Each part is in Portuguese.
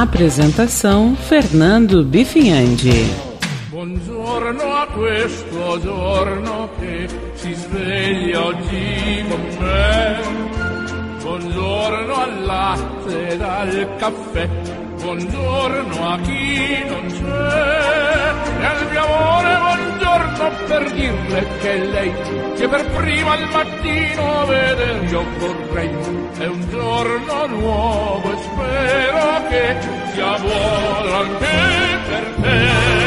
Apresentação Fernando Bifinhandi. Buongiorno a questo giorno che si sveglia oggi con me. Buongiorno al latte e al caffè. Buongiorno a chi non c'è. E al mio amore buongiorno per dirle che lei che per prima al mattino vedere io vorrei. È un giorno nuovo e spero che sia buono anche per te.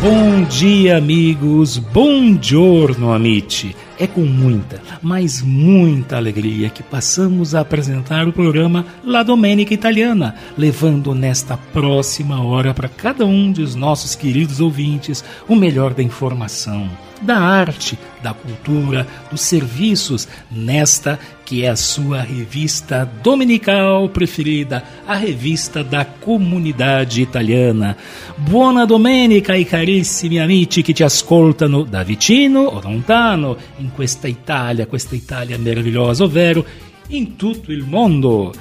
Bom dia, amigos. Bom giorno, amici. É com muita, mas muita alegria que passamos a apresentar o programa La Domenica Italiana, levando nesta próxima hora para cada um dos nossos queridos ouvintes o melhor da informação da arte, da cultura, dos serviços, nesta que é a sua revista dominical preferida, a revista da comunidade italiana. Buona domenica ai carissimi amici che ti ascoltano da vicino o lontano in questa Italia, questa Italia meravigliosa, ovvero in tutto il mondo.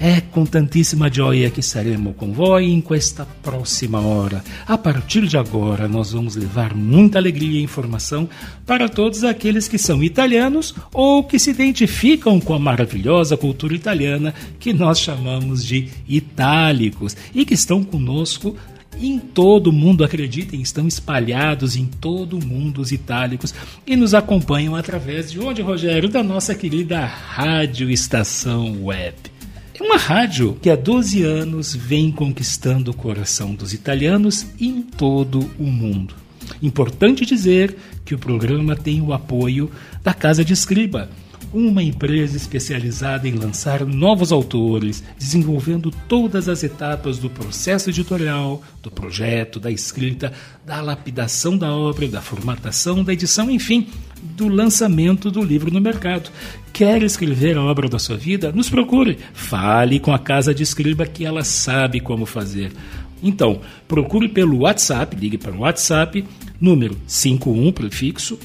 É com tantíssima joia que estaremos com voi em esta próxima hora. A partir de agora, nós vamos levar muita alegria e informação para todos aqueles que são italianos ou que se identificam com a maravilhosa cultura italiana que nós chamamos de itálicos e que estão conosco em todo o mundo, acreditem, estão espalhados em todo o mundo os itálicos e nos acompanham através de onde, Rogério? Da nossa querida Rádio Estação Web. É uma rádio que há 12 anos vem conquistando o coração dos italianos em todo o mundo. Importante dizer que o programa tem o apoio da Casa de Escriba, uma empresa especializada em lançar novos autores, desenvolvendo todas as etapas do processo editorial, do projeto, da escrita, da lapidação da obra, da formatação, da edição, enfim, do lançamento do livro no mercado. Quer escrever a obra da sua vida? Nos procure. Fale com a casa de escriba que ela sabe como fazer. Então, procure pelo WhatsApp, ligue para o WhatsApp, número 51 prefixo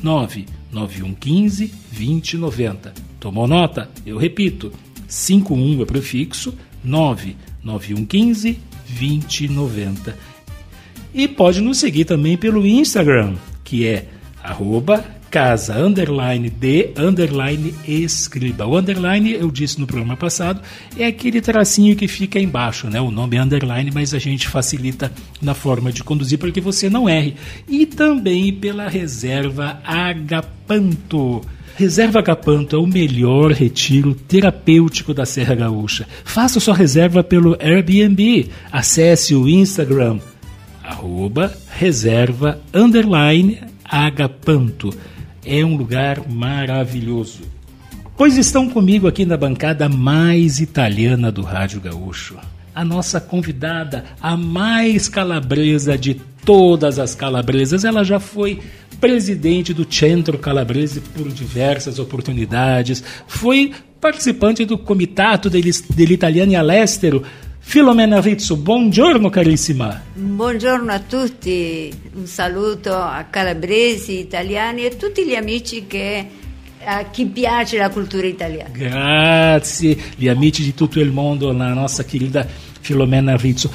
99115 2090. Tomou nota? Eu repito, 51 é prefixo 99115 2090. E pode nos seguir também pelo Instagram, que é arroba casa underline de underline escriba. O underline, eu disse no programa passado, é aquele tracinho que fica embaixo, né? O nome é underline, mas a gente facilita na forma de conduzir para que você não erre. E também pela reserva Agapanto. Reserva Agapanto é o melhor retiro terapêutico da Serra Gaúcha. Faça sua reserva pelo Airbnb. Acesse o Instagram, arroba reserva underline Agapanto é um lugar maravilhoso. Pois estão comigo aqui na bancada mais italiana do Rádio Gaúcho. A nossa convidada, a mais calabresa de todas as calabresas. Ela já foi presidente do Centro Calabrese por diversas oportunidades, foi participante do Comitato degli, degli Italiani all'Estero, Filomena Rizzo, buongiorno carissima. Buongiorno a tutti, un saluto a calabresi, italiani e tutti gli amici che a chi piace la cultura italiana. Grazie, gli amici di tutto il mondo, la nossa querida Filomena Rizzo.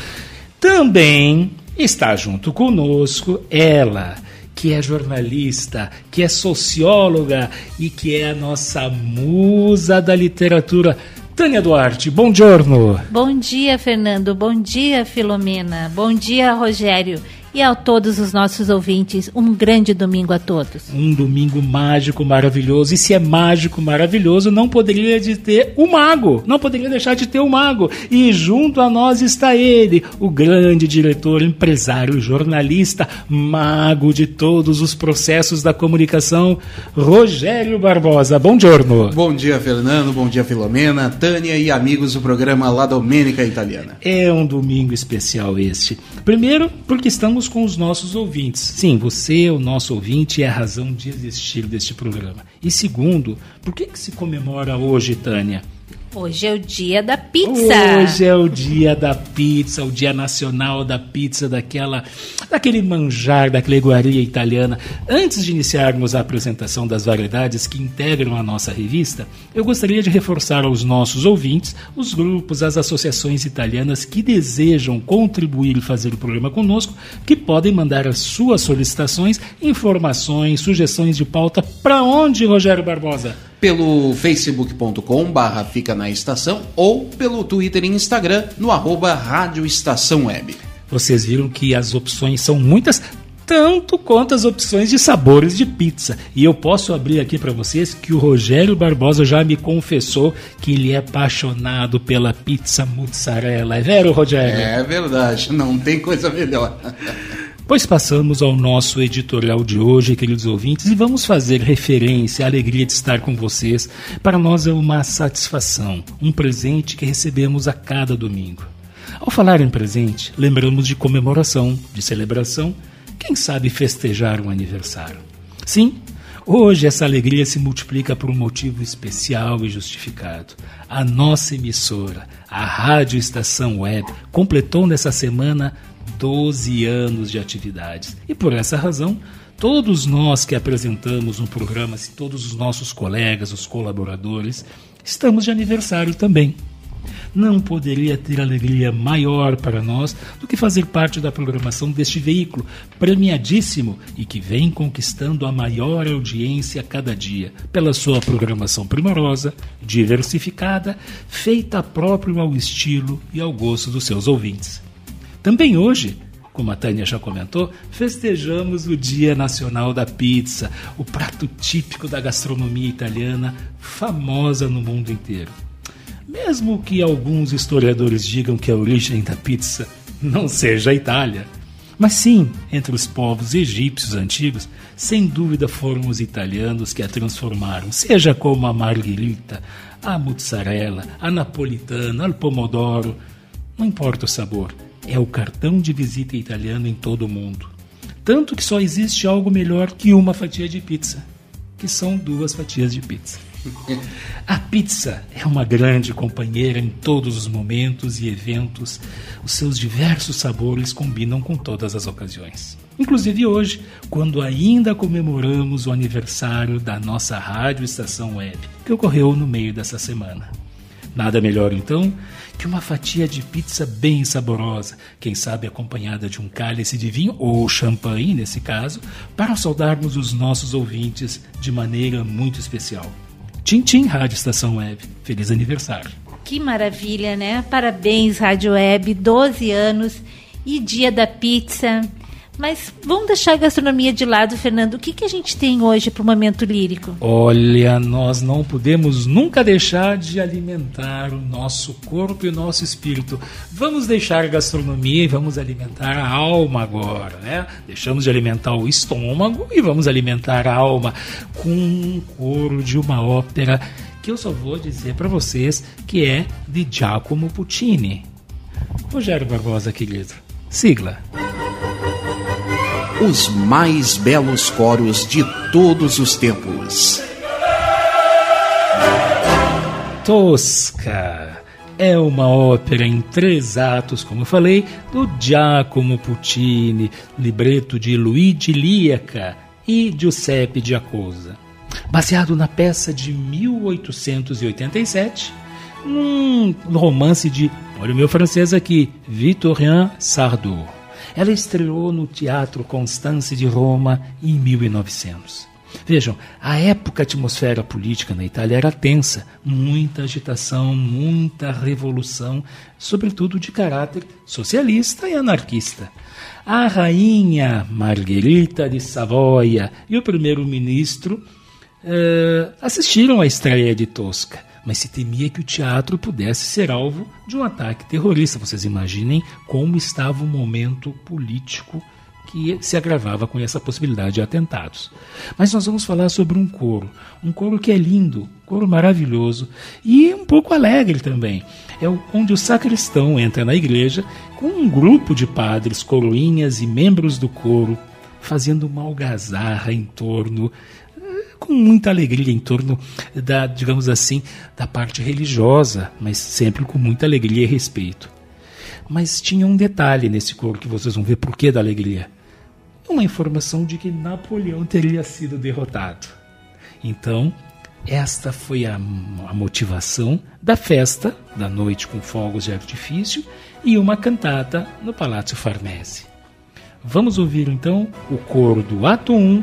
Também está junto conosco ela, que é jornalista, que é socióloga e que é a nossa musa da literatura. Tânia Duarte, bom giorno. Bom dia, Fernando. Bom dia, Filomena. Bom dia, Rogério. E a todos os nossos ouvintes, um grande domingo a todos. Um domingo mágico, maravilhoso. E se é mágico, maravilhoso, não poderia de ter o mago. Não poderia deixar de ter o mago. E junto a nós está ele, o grande diretor, empresário, jornalista, mago de todos os processos da comunicação, Rogério Barbosa. Bom giorno. Bom dia, Fernando. Bom dia, Filomena, Tânia e amigos do programa La Domenica Italiana. É um domingo especial este. Primeiro, porque estamos com os nossos ouvintes. Sim, você, o nosso ouvinte, é a razão de existir deste programa. E segundo, por que, que se comemora hoje, Tânia? Hoje é o dia da pizza. Hoje é o dia da pizza, o dia nacional da pizza, daquela, daquele manjar, daquela iguaria italiana. Antes de iniciarmos a apresentação das variedades que integram a nossa revista, eu gostaria de reforçar aos nossos ouvintes os grupos, as associações italianas que desejam contribuir e fazer o programa conosco, que podem mandar as suas solicitações, informações, sugestões de pauta. Para onde, Rogério Barbosa? Pelo facebook.com barra fica na estação ou pelo Twitter e Instagram no arroba Rádio Estação Web. Vocês viram que as opções são muitas, tanto quanto as opções de sabores de pizza. E eu posso abrir aqui para vocês que o Rogério Barbosa já me confessou que ele é apaixonado pela pizza mozzarella. É vero, Rogério? É verdade, não tem coisa melhor. Pois passamos ao nosso editorial de hoje, queridos ouvintes, e vamos fazer referência à alegria de estar com vocês. Para nós é uma satisfação, um presente que recebemos a cada domingo. Ao falar em presente, lembramos de comemoração, de celebração, quem sabe festejar um aniversário. Sim, hoje essa alegria se multiplica por um motivo especial e justificado. A nossa emissora, a Rádio Estação Web, completou nessa semana 12 anos de atividades. E por essa razão, todos nós que apresentamos um programa, assim, todos os nossos colegas, os colaboradores, estamos de aniversário também. Não poderia ter alegria maior para nós do que fazer parte da programação deste veículo, premiadíssimo e que vem conquistando a maior audiência a cada dia, pela sua programação primorosa, diversificada, feita próprio ao estilo e ao gosto dos seus ouvintes. Também hoje, como a Tânia já comentou, festejamos o Dia Nacional da Pizza, o prato típico da gastronomia italiana, famosa no mundo inteiro. Mesmo que alguns historiadores digam que a origem da pizza não seja a Itália, mas sim, entre os povos egípcios antigos, sem dúvida foram os italianos que a transformaram, seja como a margherita, a mozzarella, a napolitana, o pomodoro, não importa o sabor, é o cartão de visita italiano em todo o mundo. Tanto que só existe algo melhor que uma fatia de pizza, que são duas fatias de pizza. A pizza é uma grande companheira em todos os momentos e eventos. Os seus diversos sabores combinam com todas as ocasiões. Inclusive hoje, quando ainda comemoramos o aniversário da nossa rádio estação web, que ocorreu no meio dessa semana. Nada melhor então uma fatia de pizza bem saborosa, quem sabe acompanhada de um cálice de vinho ou champanhe, nesse caso, para saudarmos os nossos ouvintes de maneira muito especial. Tchim Tchim Rádio Estação Web. Feliz aniversário. Que maravilha, né? Parabéns, Rádio Web, 12 anos e dia da pizza. Mas vamos deixar a gastronomia de lado, Fernando. O que, que a gente tem hoje para o momento lírico? Olha, nós não podemos nunca deixar de alimentar o nosso corpo e o nosso espírito. Vamos deixar a gastronomia e vamos alimentar a alma agora, né? Deixamos de alimentar o estômago e vamos alimentar a alma com um coro de uma ópera que eu só vou dizer para vocês que é de Giacomo Puccini. Rogério Barbosa, querido. Sigla os mais belos coros de todos os tempos. Tosca é uma ópera em três atos, como falei, do Giacomo Puccini, libreto de Luigi Liaca e Giuseppe Giacosa. Baseado na peça de 1887, num romance de, olha o meu francês aqui, Victorien Sardou. Ela estreou no Teatro Constance de Roma em 1900. Vejam, a época a atmosfera política na Itália era tensa, muita agitação, muita revolução, sobretudo de caráter socialista e anarquista. A rainha Margherita de Savoia e o primeiro-ministro eh, assistiram à estreia de Tosca, mas se temia que o teatro pudesse ser alvo de um ataque terrorista. Vocês imaginem como estava o momento político que se agravava com essa possibilidade de atentados. Mas nós vamos falar sobre um coro, um coro que é lindo, um coro maravilhoso e um pouco alegre também. É onde o sacristão entra na igreja com um grupo de padres, coroinhas e membros do coro fazendo uma algazarra em torno com muita alegria em torno da, digamos assim, da parte religiosa, mas sempre com muita alegria e respeito. Mas tinha um detalhe nesse coro que vocês vão ver por que da alegria uma informação de que Napoleão teria sido derrotado. Então, esta foi a, a, motivação da festa, da noite com fogos de artifício e uma cantata no Palácio Farnese. Vamos ouvir então o coro do ato 1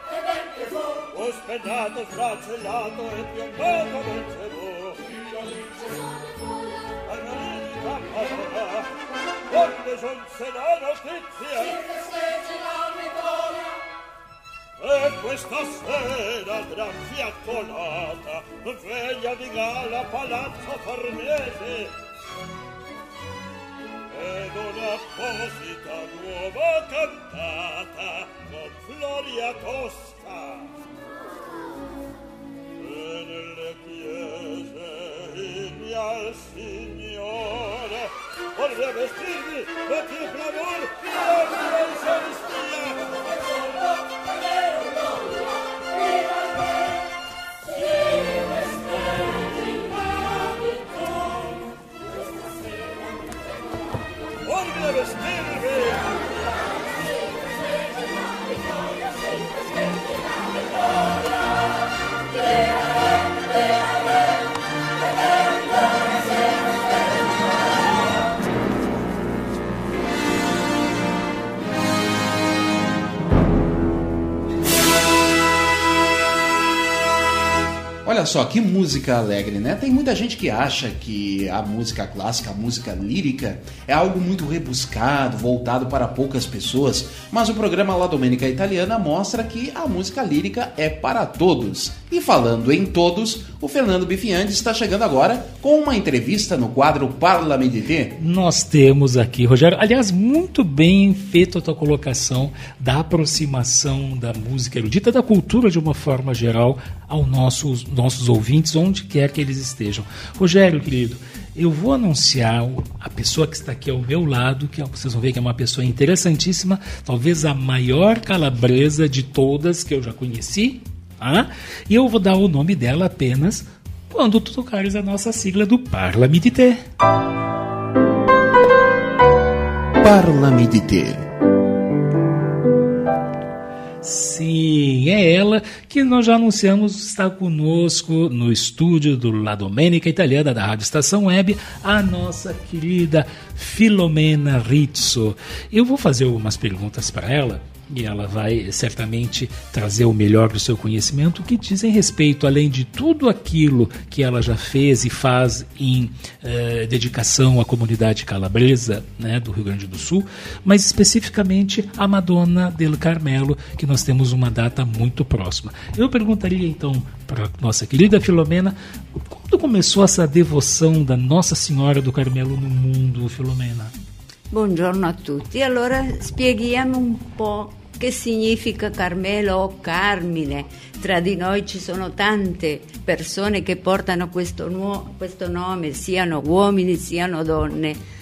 ospedato, sfracellato e piombato nel cebo. Margherita parola, quando giunse la notizia, fece la vittoria. E questa sera gran fiaccolata, veglia di gala palazzo Farnese, ed un'apposita nuova cantata con Floria Tosca. Vorrei vestirmi, metti per amor, Olha só, que música alegre, né? Tem muita gente que acha que a música clássica, a música lírica, é algo muito rebuscado, voltado para poucas pessoas, mas o programa La Domenica Italiana mostra que a música lírica é para todos. E falando em todos, o Fernando Bifiandi está chegando agora com uma entrevista no quadro Parla Medité. Nós temos aqui, Rogério, aliás, muito bem feita a tua colocação da aproximação da música erudita, da cultura de uma forma geral, aos nossos, nossos ouvintes, onde quer que eles estejam. Rogério, querido, eu vou anunciar a pessoa que está aqui ao meu lado, que é, vocês vão ver que é uma pessoa interessantíssima, talvez a maior calabresa de todas que eu já conheci, Tá? E eu vou dar o nome dela apenas quando tu tocares a nossa sigla do Parlamidité. Parlamidité. Sim, é ela que nós já anunciamos está conosco no estúdio do La Domenica Italiana da Rádio Estação Web, a nossa querida Filomena Rizzo. Eu vou fazer algumas perguntas para ela e ela vai certamente trazer o melhor do seu conhecimento que dizem respeito, além de tudo aquilo que ela já fez e faz em eh, dedicação à comunidade calabresa né, do Rio Grande do Sul, mas especificamente a Madonna del Carmelo, que nós temos uma data muito próxima. Eu perguntaria então para nossa querida Filomena, quando começou essa devoção da Nossa Senhora do Carmelo no mundo, Filomena? Buongiorno a tutti. Allora spieghiamo un po' che significa Carmelo o Carmine. Tra di noi ci sono tante persone che portano questo, nuo- questo nome, siano uomini, siano donne.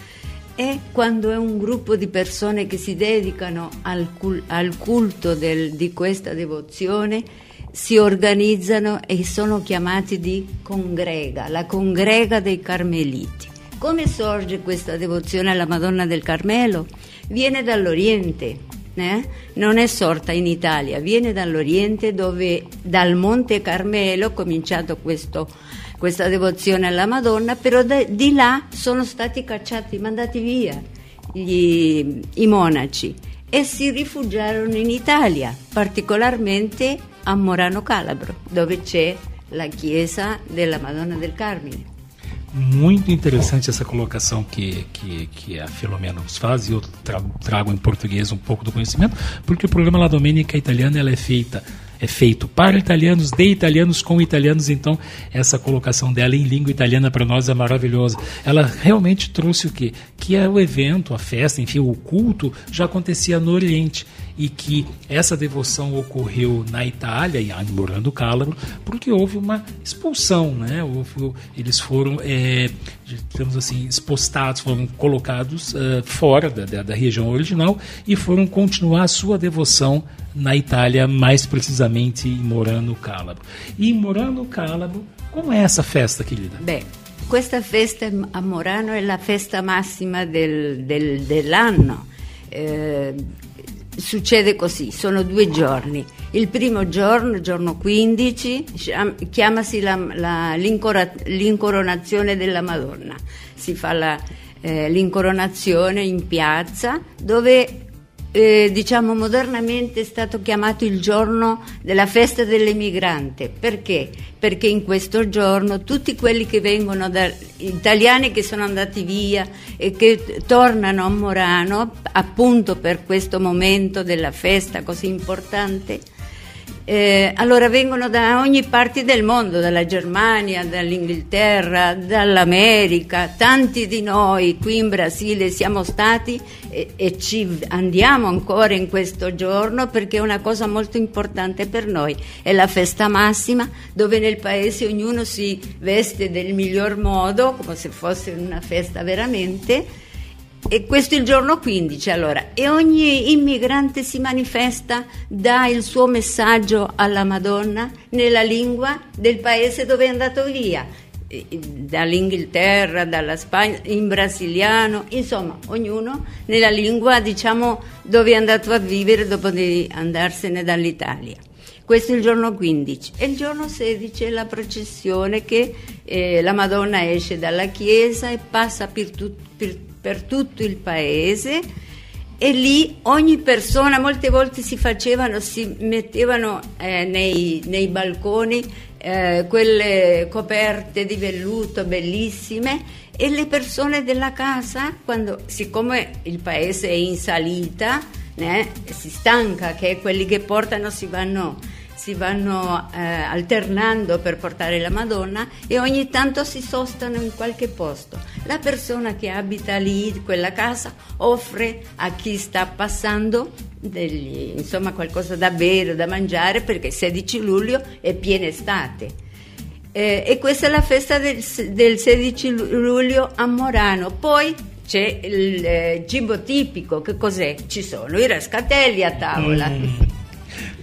E quando è un gruppo di persone che si dedicano al, cul- al culto del, di questa devozione, si organizzano e sono chiamati di congrega, la congrega dei Carmeliti. Come sorge questa devozione alla Madonna del Carmelo? Viene dall'Oriente, eh? non è sorta in Italia, viene dall'Oriente dove dal Monte Carmelo è cominciato questo, questa devozione alla Madonna, però da, di là sono stati cacciati, mandati via gli, i monaci e si rifugiarono in Italia, particolarmente a Morano Calabro, dove c'è la chiesa della Madonna del Carmine. Muito interessante essa colocação que, que, que a Filomena nos faz e eu tra trago em português um pouco do conhecimento, porque o programa La Domenica Italiana ela é feita é feito para italianos, de italianos, com italianos, então essa colocação dela em língua italiana para nós é maravilhosa. Ela realmente trouxe o quê? Que é o evento, a festa, enfim, o culto já acontecia no Oriente e que essa devoção ocorreu na Itália, em Morando Calabro, porque houve uma expulsão, né? Houve, eles foram, é, digamos assim, expostados, foram colocados uh, fora da, da, da região original e foram continuar a sua devoção na Itália, mais precisamente em Morano Calabro. E em Morano Calabro, como é essa festa, querida? Beh, questa festa a Morano è la festa massima del, del, dell'anno. Eh, succede così, sono due giorni. Il primo giorno, giorno 15, chiamasi la, la, l'incoronazione della Madonna. Si fa la, eh, l'incoronazione in piazza dove eh, diciamo modernamente è stato chiamato il giorno della festa dell'emigrante. Perché? Perché in questo giorno tutti quelli che vengono da italiani che sono andati via e che tornano a Morano appunto per questo momento della festa così importante eh, allora vengono da ogni parte del mondo, dalla Germania, dall'Inghilterra, dall'America, tanti di noi qui in Brasile siamo stati e, e, ci andiamo ancora in questo giorno perché è una cosa molto importante per noi, è la festa massima dove nel paese ognuno si veste del miglior modo, come se fosse una festa veramente e questo è il giorno 15, allora, e ogni immigrante si manifesta, dà il suo messaggio alla Madonna nella lingua del paese dove è andato via, dall'Inghilterra, dalla Spagna, in brasiliano, insomma, ognuno nella lingua, diciamo, dove è andato a vivere dopo di andarsene dall'Italia. Questo è il giorno 15 e il giorno 16 è la processione che eh, la Madonna esce dalla chiesa e passa per, tut, per per tutto il paese e lì ogni persona, molte volte si facevano, si mettevano eh, nei, nei, balconi eh, quelle coperte di velluto bellissime e le persone della casa, quando, siccome il paese è in salita, né, si stanca che quelli che portano si vanno si vanno eh, alternando per portare la Madonna e ogni tanto si sostano in qualche posto. La persona che abita lì, quella casa, offre a chi sta passando degli, insomma, qualcosa da bere, da mangiare, perché 16 luglio è piena estate. Eh, e questa è la festa del, del 16 luglio a Morano. Poi c'è il eh, cibo tipico, che cos'è? Ci sono i rascatelli a tavola. Mm.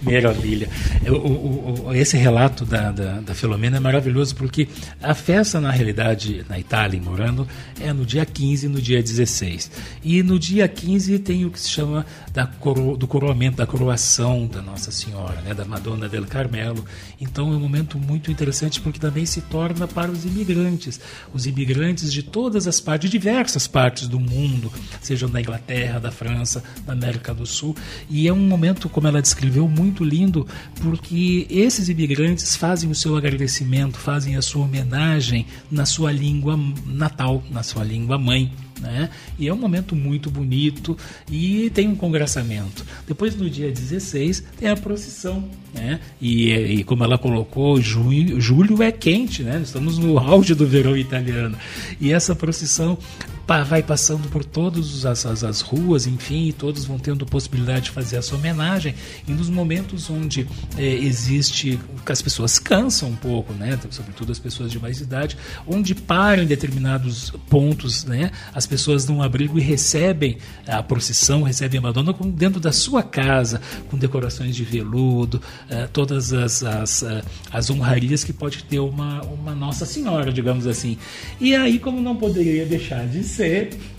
Maravilha. O, esse relato da, da, da, Filomena é maravilhoso porque a festa, na realidade, na Itália, morando, é no dia 15 e no dia 16. E no dia 15 tem o que se chama da coro, do coroamento, da coroação da Nossa Senhora, né, da Madonna del Carmelo. Então é um momento muito interessante porque também se torna para os imigrantes. Os imigrantes de todas as partes, de diversas partes do mundo, sejam da Inglaterra, da França, da América do Sul. E é um momento, como ela descreveu, muito muito lindo porque esses imigrantes fazem o seu agradecimento, fazem a sua homenagem na sua língua natal, na sua língua mãe. Né? E é um momento muito bonito e tem um congraçamento. Depois, no dia 16, tem a procissão. Né? E, e como ela colocou, junho, julho é quente, né? estamos no auge do verão italiano. E essa procissão vai passando por todas as, as, as, ruas, enfim, e todos vão tendo possibilidade de fazer essa homenagem. E nos momentos onde é, existe, que as pessoas cansam um pouco, né, sobretudo as pessoas de mais idade, onde param em determinados pontos, né, as pessoas dão um abrigo e recebem a procissão, recebem a Madonna dentro da sua casa, com decorações de veludo, uh, todas as, as, uh, as honrarias que pode ter uma, uma Nossa Senhora, digamos assim. E aí, como não poderia deixar de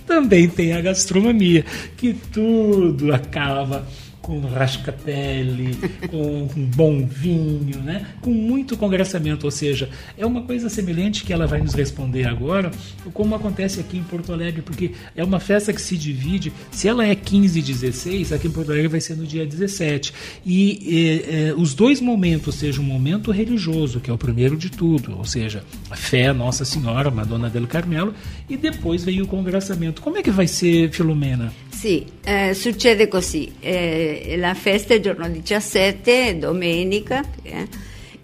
também tem a gastronomia, que tudo acaba com rascapelle, com, bom vinho, né? com muito congraçamento, ou seja, é uma coisa semelhante que ela vai nos responder agora, como acontece aqui em Porto Alegre, porque é uma festa que se divide, se ela é 15 e 16, aqui em Porto Alegre vai ser no dia 17. E eh, eh, os dois momentos, ou seja, o um momento religioso, que é o primeiro de tudo, ou seja, a fé Nossa Senhora, Madonna del Carmelo, e depois veio o congraçamento. Como é que vai ser, Filomena? Sì, eh, succede così. Eh, la festa è giorno 17, domenica. Eh,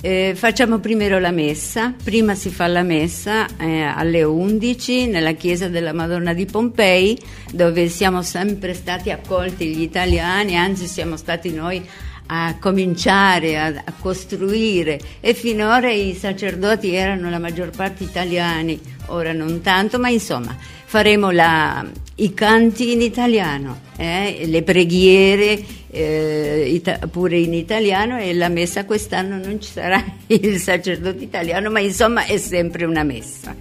eh, facciamo prima la messa, prima si fa la messa eh, alle 11 nella chiesa della Madonna di Pompei, dove siamo sempre stati accolti gli italiani, anzi siamo stati noi a cominciare a, a, costruire e finora i sacerdoti erano la maggior parte italiani, ora non tanto, ma insomma faremo la, i canti in italiano, eh, le preghiere eh, ita- pure in italiano e la messa quest'anno non ci sarà il sacerdote italiano, ma insomma è sempre una messa.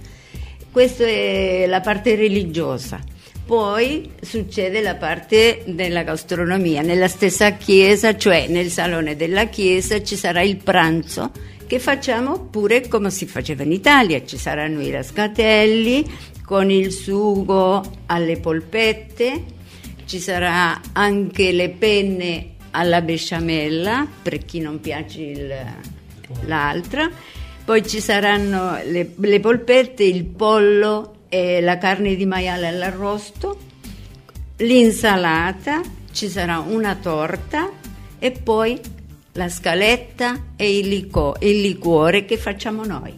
Questa è la parte religiosa. Poi succede la parte della gastronomia. Nella stessa chiesa, cioè nel salone della chiesa, ci sarà il pranzo che facciamo pure come si faceva in Italia. Ci saranno i rascatelli con il sugo alle polpette, ci sarà anche le penne alla besciamella per chi non piace il, l'altra. Poi ci saranno le, le polpette, il pollo e la carne di maiale all'arrosto, l'insalata, ci sarà una torta e poi la scaletta e il, lico, il liquore che facciamo noi.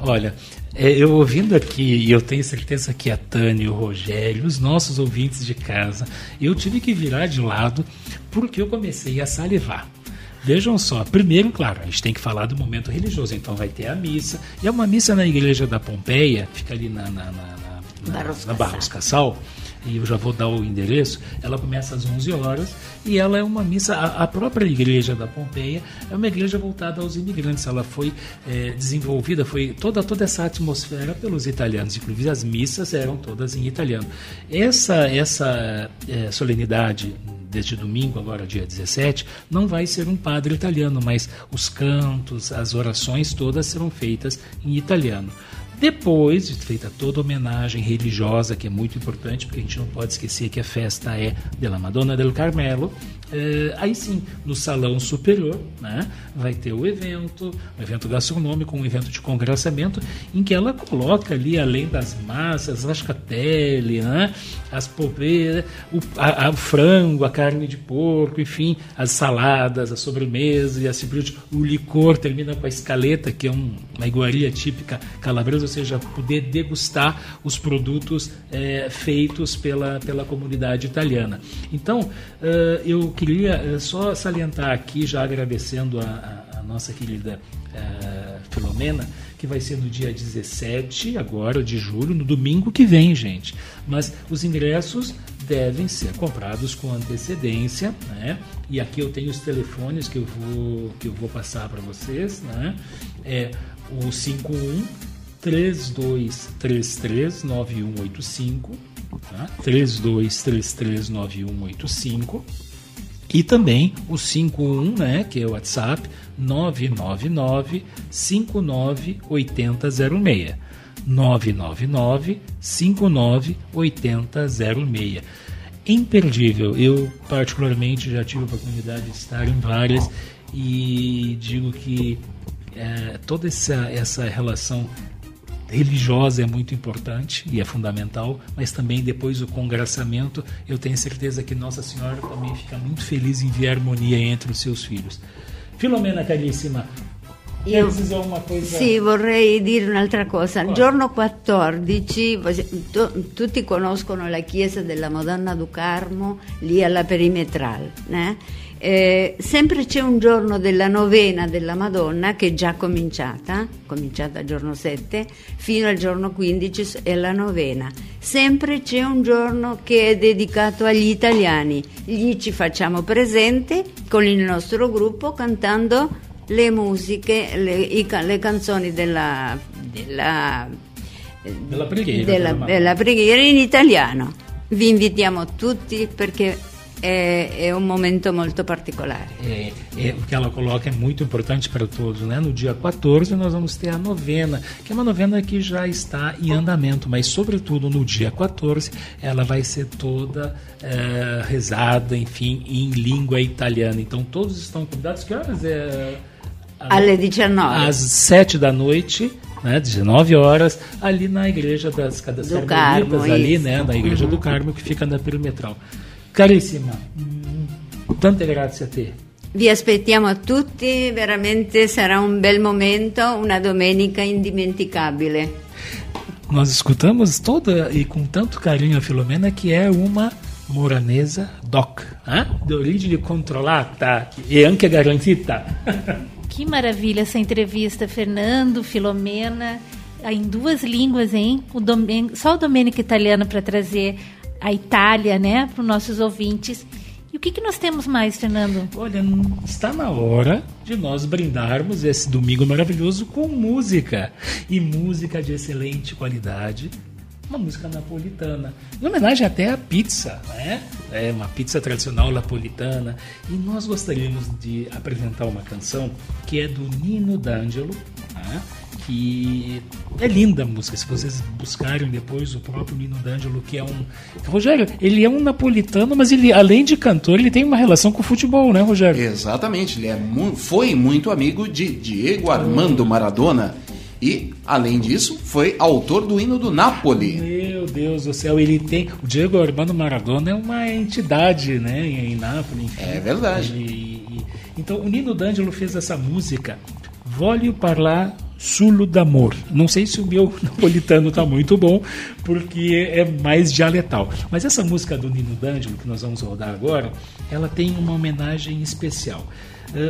Olha, eu ouvindo aqui, e eu tenho certeza que a Tânia, o Rogério, os nossos ouvintes de casa, eu tive que virar de lado porque eu comecei a salivar. Vejam só, primeiro, claro, a gente tem que falar do momento religioso, então vai ter a missa, e é uma missa na igreja da Pompeia, fica ali na, na, na, na, na Barros Cassal, e eu já vou dar o endereço, ela começa às 11 horas e ela é uma missa, a, a própria igreja da Pompeia é uma igreja voltada aos imigrantes, ela foi é, desenvolvida, foi toda, toda essa atmosfera pelos italianos, inclusive as missas eram todas em italiano. Essa, essa é, solenidade deste domingo, agora dia 17, não vai ser um padre italiano, mas os cantos, as orações todas serão feitas em italiano. Depois de feita toda homenagem religiosa, que é muito importante, porque a gente não pode esquecer que a festa é della Madonna del Carmelo, é, aí sim, no salão superior, né, vai ter o evento, um evento gastronômico, um evento de congraçamento, em que ela coloca ali, além das massas, rascatelli, né, as polpeiras, o, a, a, frango, a carne de porco, enfim, as saladas, a sobremesa e assim por O licor termina com a escaleta, que é um, uma iguaria típica calabresa, ou seja, poder degustar os produtos é, feitos pela, pela comunidade italiana. Então, uh, eu queria eh, só salientar aqui, já agradecendo a, a, a nossa querida uh, Filomena, que vai ser no dia 17, agora de julho, no domingo que vem, gente. Mas os ingressos devem ser comprados com antecedência, né? E aqui eu tenho os telefones que eu vou, que eu vou passar para vocês, né? É o 51 3233 9185 tá? 3233 9185 e também o 51, né, que é o WhatsApp 999 59 8006. 999 59 8006. Imperdível. Eu particularmente já tive a oportunidade de estar em várias e digo que é, toda essa, essa relação religiosa é muito importante e é fundamental, mas também depois o congraçamento, eu tenho certeza que Nossa Senhora também fica muito feliz em ver harmonia entre os seus filhos. Filomena caríssima, Io-? Sì, vorrei dire un'altra cosa. Il giorno 14, tu- tutti conoscono la chiesa della Madonna du Carmo, lì alla perimetral. né? Eh, sempre c'è un giorno della novena della Madonna che è già cominciata, cominciata il giorno 7, fino al giorno 15 è la novena. Sempre c'è un giorno che è dedicato agli italiani. Lì ci facciamo presente con il nostro gruppo cantando le musiche, le, i le canzoni della, della, Della preghiera, della preghiera in italiano. Vi invitiamo tutti perché è, è un momento molto particolare. É, é, o que ela coloca é muito importante para todos, né? No dia 14 nós vamos ter a novena, que é uma novena que já está em andamento, mas sobretudo no dia 14 ela vai ser toda eh, rezada, enfim, em língua italiana. Então todos estão convidados. Que horas é? Alle 19. Às 7 da noite. Né, 19 horas, ali na igreja das, das Carmelitas, ali, né, na igreja Uhum. do Carmo, que fica na perimetral. Carissima, tante grazie a te. Vi aspettiamo tutti, veramente sarà un bel momento, una domenica indimenticabile. Nós escutamos toda e com tanto carinho a Filomena, que é uma moranesa doc, hein? de origem controlata e anche garantita. Que maravilha essa entrevista, Fernando, Filomena, em duas línguas, hein? O Domen... Só o Domênico italiano para trazer a Itália, né, para os nossos ouvintes. E o que, que nós temos mais, Fernando? Olha, está na hora de nós brindarmos esse domingo maravilhoso com música. E música de excelente qualidade. Uma música napolitana. Em homenagem até à pizza, né? É uma pizza tradicional napolitana. E nós gostaríamos de apresentar uma canção que é do Nino D'Angelo, né? Que é linda a música. Se vocês buscarem depois o próprio Nino D'Angelo, que é um. Rogério, ele é um napolitano, mas ele, além de cantor, ele tem uma relação com o futebol, né, Rogério? Exatamente, ele é mu- foi muito amigo de Diego Armando Maradona e, além disso, foi autor do hino do Napoli. Meu Deus do céu, ele tem. O Diego Armando Maradona é uma entidade, né, em, Nápoles. Enfim. É verdade. E- então, o Nino D'Angelo fez essa música, Voglio parlar sullo d'amor. Não sei se o meu napolitano está muito bom, porque é mais dialetal. Mas essa música do Nino D'Angelo, que nós vamos rodar agora, ela tem uma homenagem especial.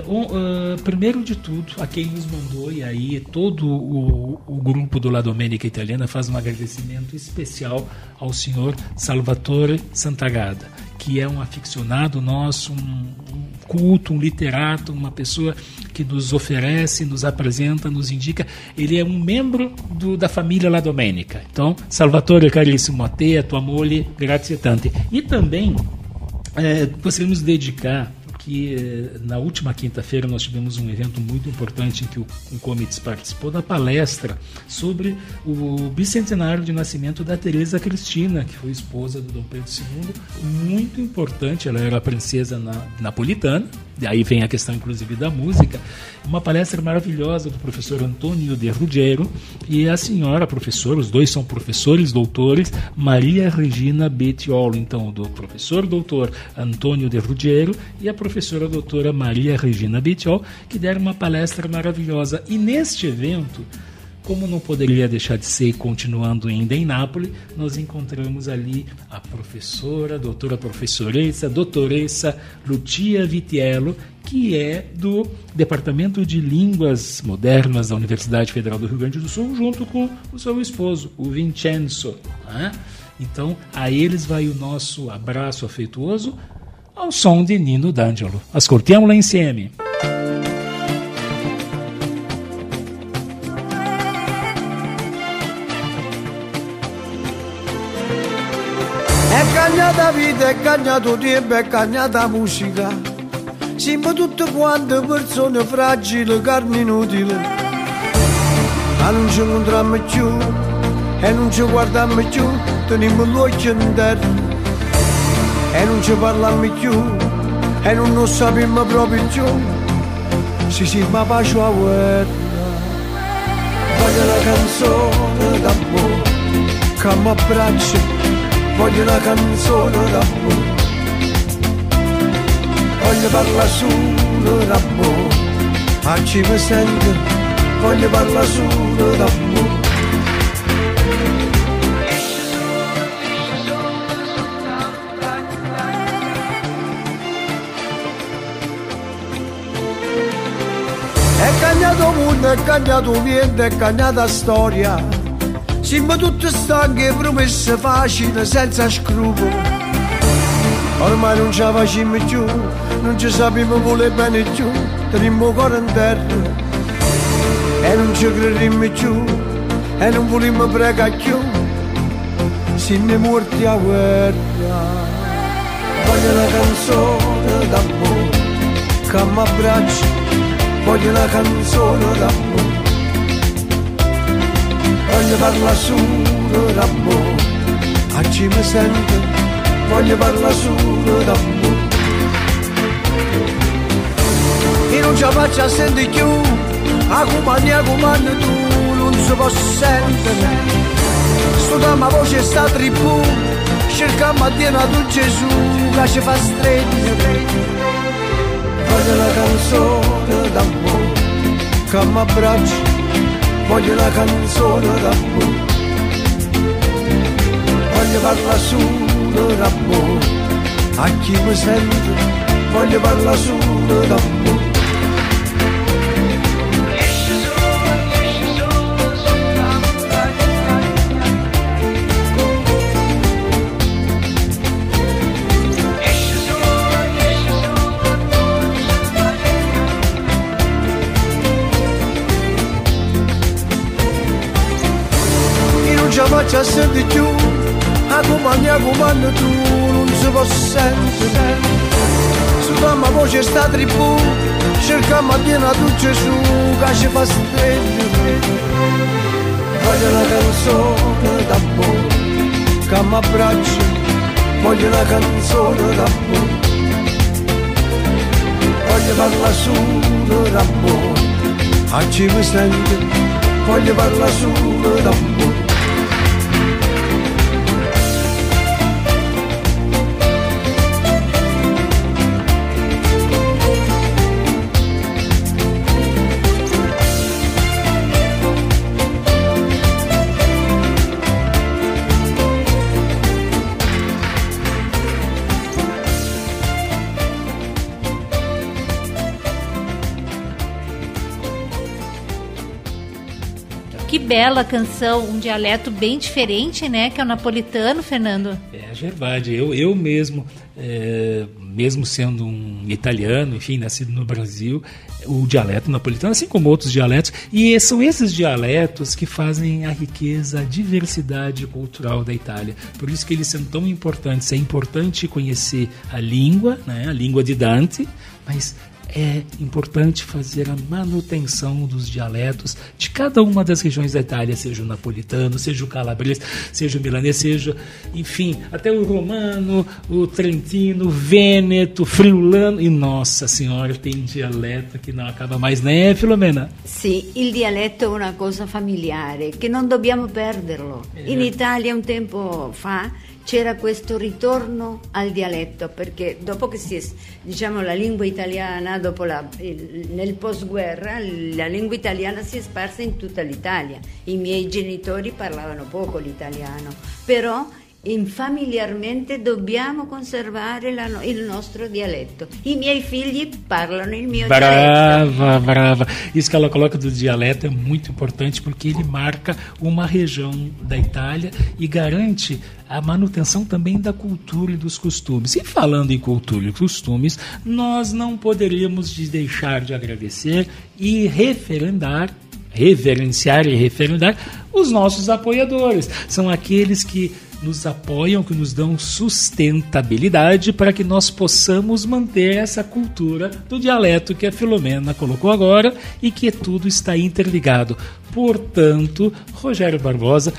O- eh, primeiro de tudo, a quem nos mandou, e aí todo o, o grupo do La Domenica Italiana faz um agradecimento especial ao senhor Salvatore Santagada, que é um aficionado nosso, um culto, um literato, uma pessoa que nos oferece, nos apresenta, nos indica. Ele é um membro do- da família La Domenica. Então, Salvatore, carissimo a te, a tua moglie, grazie tante. E também é, gostaríamos de dedicar que eh, na última quinta-feira nós tivemos um evento muito importante em que o, o Comites participou da palestra sobre o bicentenário de nascimento da Teresa Cristina, que foi esposa do Dom Pedro II, muito importante, ela era princesa na- napolitana, aí vem a questão inclusive da música, uma palestra maravilhosa do professor Antônio de Ruggiero e a senhora professora, os dois são professores, doutores, Maria Regina Bettiolo, então do professor doutor Antônio de Ruggiero e a professora doutora Maria Regina Bettiolo, que deram uma palestra maravilhosa. E neste evento, como não poderia deixar de ser, continuando ainda em Nápoles, nós encontramos ali a professora, doutora professoressa, doutoressa Lucia Vitiello, que é do Departamento de Línguas Modernas da Universidade Federal do Rio Grande do Sul, junto com o seu esposo, o Vincenzo. né? Então, a eles vai o nosso abraço afetuoso ao som de Nino D'Angelo. Ascoltiamo lá insieme. È cagnata vita, è cagnato tempo, è cagnata musica. Siamo tutte quante persone fragili, carne inutile. Ma non ci incontriamo più e non ci guardiamo più, teniamo l'occhio in terra. E non ci parliamo più e non lo sappiamo proprio più. Si si ma pace a guerra. Voglio una canzone d'amore che mi abbraccia, voglio una canzone d'amore. Voglio parlare solo d'amore, ma ci mi sento voglio parlare solo d'amore. È cambiato mondo, è cambiato niente, è cambiata storia. Siamo tutti stanchi, promesse facili, senza scrupoli. Ormai non ce la facciamo più, non ci sappiamo volere bene più, teniamo cuore in terra. E non ci crediamo più, e non vogliamo pregare più. Siamo morti a guerra. Voglio una canzone d'amore, che mi abbraccia voglio una canzone d'amore voglio parlare solo d'amore. Chi mi sente voglio parlare solo d'amore. E non ci faccio sentire più a compagnia comando tu non si può sentire. Sto ma voce sta tribù. Cercamo a dire tu Gesù che ci fa stretto voglio una canzone d'amore. Che mi abbraccia voglio una canzone d'amore voglio parlare solo d'amore a chi mi sente voglio parlare solo d'amore faccia senti più a compagnia comando tu non si può sentire sulla mia voce sta tribù cerchiamo a dire tu Gesù che ci fa stringere voglio una canzone d'amore che mi abbraccia voglio una canzone d'amore voglio parlare solo d'amore a chi mi sente voglio parlare solo d'amore bela canção, um dialeto bem diferente, né? Que é o napolitano, Fernando. É verdade. Eu, eu mesmo, é, mesmo sendo um italiano, enfim, nascido no Brasil, o dialeto napolitano, assim como outros dialetos, e são esses dialetos que fazem a riqueza, a diversidade cultural da Itália. Por isso que eles são tão importantes. É importante conhecer a língua, né? A língua de Dante, mas é importante fazer a manutenção dos dialetos de cada uma das regiões da Itália, seja o napolitano, seja o calabrese, seja o milanês, seja, enfim, até o romano, o trentino, o vêneto, o friulano e nossa senhora, tem dialeto que não acaba mais, né, Filomena? Sì, il dialetto è una cosa familiare che non dobbiamo perderlo. In Italia un tempo fa c'era questo ritorno al dialetto perché dopo che si diciamo la lingua italiana dopo la, il, nel postguerra la lingua italiana si è sparsa in tutta l'Italia. I miei genitori parlavano poco l'italiano però familiarmente dobbiamo conservare la, il nostro dialetto. I miei figli parlano il mio dialetto. Brava, brava. Isso que ela coloca do dialeto é muito importante porque ele marca uma região da Itália e garante a manutenção também da cultura e dos costumes. E falando em cultura e costumes, nós não poderíamos deixar de agradecer e referendar reverenciar e referendar os nossos apoiadores. São aqueles que nos apoiam, que nos dão sustentabilidade para que nós possamos manter essa cultura do dialeto que a Filomena colocou agora e que tudo está interligado. Portanto, Rogério Barbosa,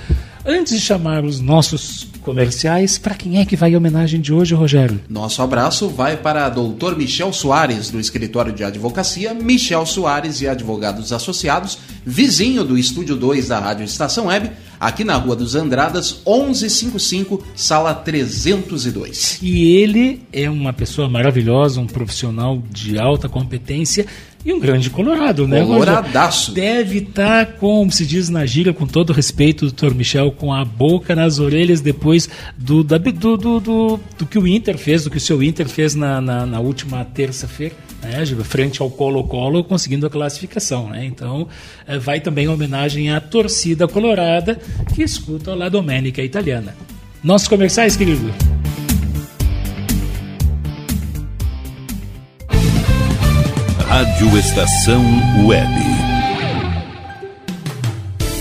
antes de chamar os nossos comerciais, para quem é que vai a homenagem de hoje, Rogério? Nosso abraço vai para Dr. Michel Soares, do escritório de advocacia Michel Soares e Advogados Associados, vizinho do Estúdio 2 da Rádio Estação Web, aqui na Rua dos Andradas, 1155, sala 302. E ele é uma pessoa maravilhosa, um profissional de alta competência E um grande colorado, né? Coloradaço. Deve estar, tá, como se diz na gíria, com todo respeito, doutor Michel, com a boca nas orelhas depois do, da, do, do, do, do, que o Inter fez, do que o seu Inter fez na, na, na última terça-feira. Né, frente ao Colo-Colo, conseguindo a classificação. Né? Então, eh, vai também homenagem à torcida colorada que escuta a Domênica Italiana. Nossos comerciais, querido. Rádio Estação Web.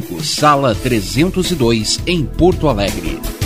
5, sala 302, em Porto Alegre.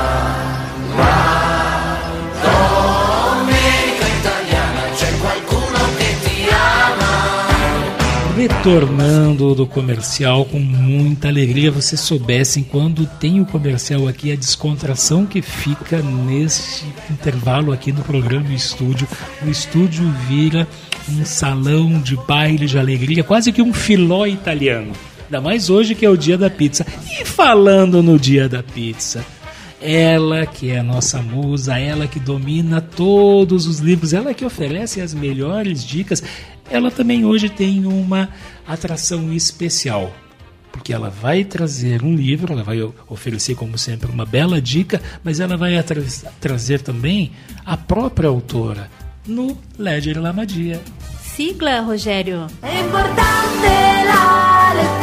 Retornando do comercial com muita alegria. Vocês soubessem quando tem o comercial aqui, a descontração que fica neste intervalo aqui no programa estúdio. O estúdio vira um salão de baile de alegria, quase que um filó italiano. Ainda mais hoje que é o dia da pizza. E falando no dia da pizza, ela que é a nossa musa, ela que domina todos os livros, ela que oferece as melhores dicas ela também hoje tem uma atração especial, porque ela vai trazer um livro, ela vai oferecer, como sempre, uma bela dica, mas ela vai tra trazer também a própria autora no Ledger La Magia. Sigla, Rogério. É importante a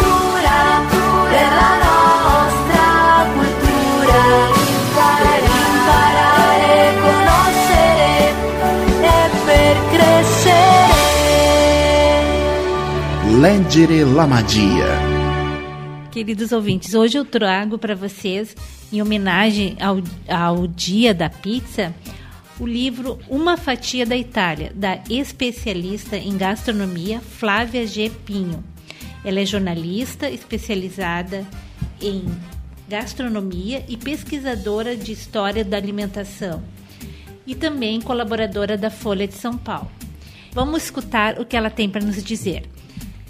Leggere la Magia. Queridos ouvintes, hoje eu trago para vocês, em homenagem ao, ao Dia da Pizza, o livro Uma Fatia da Itália, da especialista em gastronomia Flávia G. Pinho. Ela é jornalista especializada em gastronomia e pesquisadora de história da alimentação. e também colaboradora da Folha de São Paulo. Vamos escutar o que ela tem para nos dizer.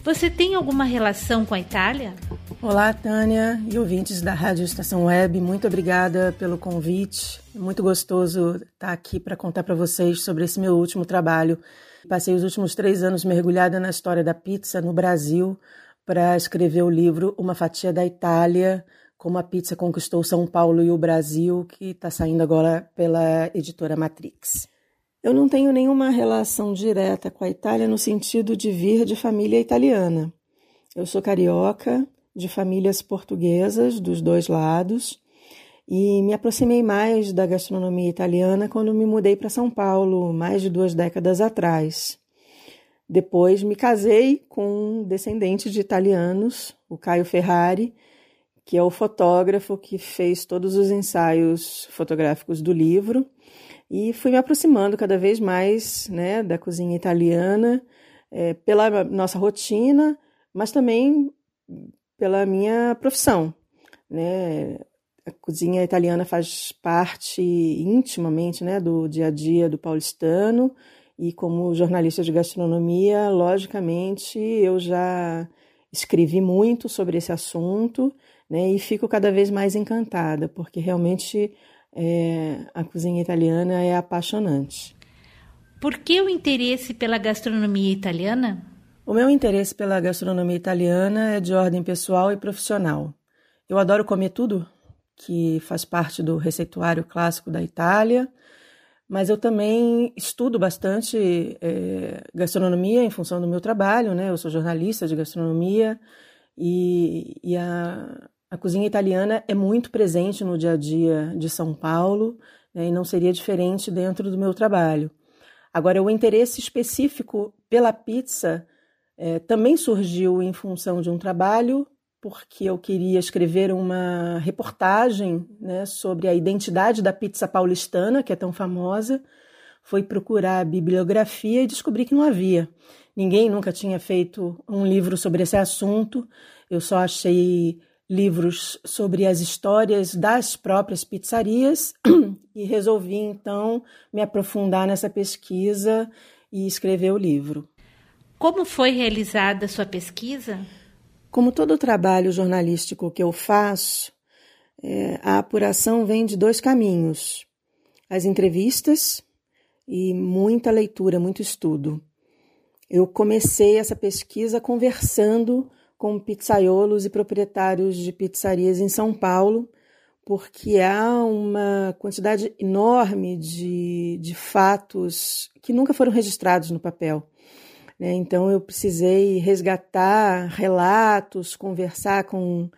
Você tem alguma relação com a Itália? Olá, Tânia e ouvintes da Rádio Estação Web, muito obrigada pelo convite. É muito gostoso estar aqui para contar para vocês sobre esse meu último trabalho. Passei os últimos três anos mergulhada na história da pizza no Brasil para escrever o livro Uma Fatia da Itália, como a pizza conquistou São Paulo e o Brasil, que está saindo agora pela editora Matrix. Eu não tenho nenhuma relação direta com a Itália no sentido de vir de família italiana. Eu sou carioca, de famílias portuguesas dos dois lados, e me aproximei mais da gastronomia italiana quando me mudei para São Paulo, mais de duas décadas atrás. Depois me casei com um descendente de italianos, o Caio Ferrari, que é o fotógrafo que fez todos os ensaios fotográficos do livro e fui me aproximando cada vez mais né, da cozinha italiana é, pela nossa rotina, mas também pela minha profissão. Né? A cozinha italiana faz parte intimamente né, do dia a dia do paulistano e como jornalista de gastronomia, logicamente eu já escrevi muito sobre esse assunto né, e fico cada vez mais encantada, porque realmente é, a cozinha italiana é apaixonante. Por que o interesse pela gastronomia italiana? O meu interesse pela gastronomia italiana é de ordem pessoal e profissional. Eu adoro comer tudo que faz parte do receituário clássico da Itália, mas eu também estudo bastante é, gastronomia em função do meu trabalho, né? Eu sou jornalista de gastronomia e, e a, a cozinha italiana é muito presente no dia a dia de São Paulo né, e não seria diferente dentro do meu trabalho. Agora, o interesse específico pela pizza é, também surgiu em função de um trabalho, porque eu queria escrever uma reportagem né, sobre a identidade da pizza paulistana, que é tão famosa. Fui procurar a bibliografia e descobri que não havia. Ninguém nunca tinha feito um livro sobre esse assunto. Eu só achei livros sobre as histórias das próprias pizzarias e resolvi então me aprofundar nessa pesquisa e escrever o livro. Como foi realizada a sua pesquisa? Como todo trabalho jornalístico que eu faço, é, a apuração vem de dois caminhos: as entrevistas e muita leitura, muito estudo. Eu comecei essa pesquisa conversando com pizzaiolos e proprietários de pizzarias em São Paulo, porque há uma quantidade enorme de, de fatos que nunca foram registrados no papel. Né? Então, eu precisei resgatar relatos, conversar com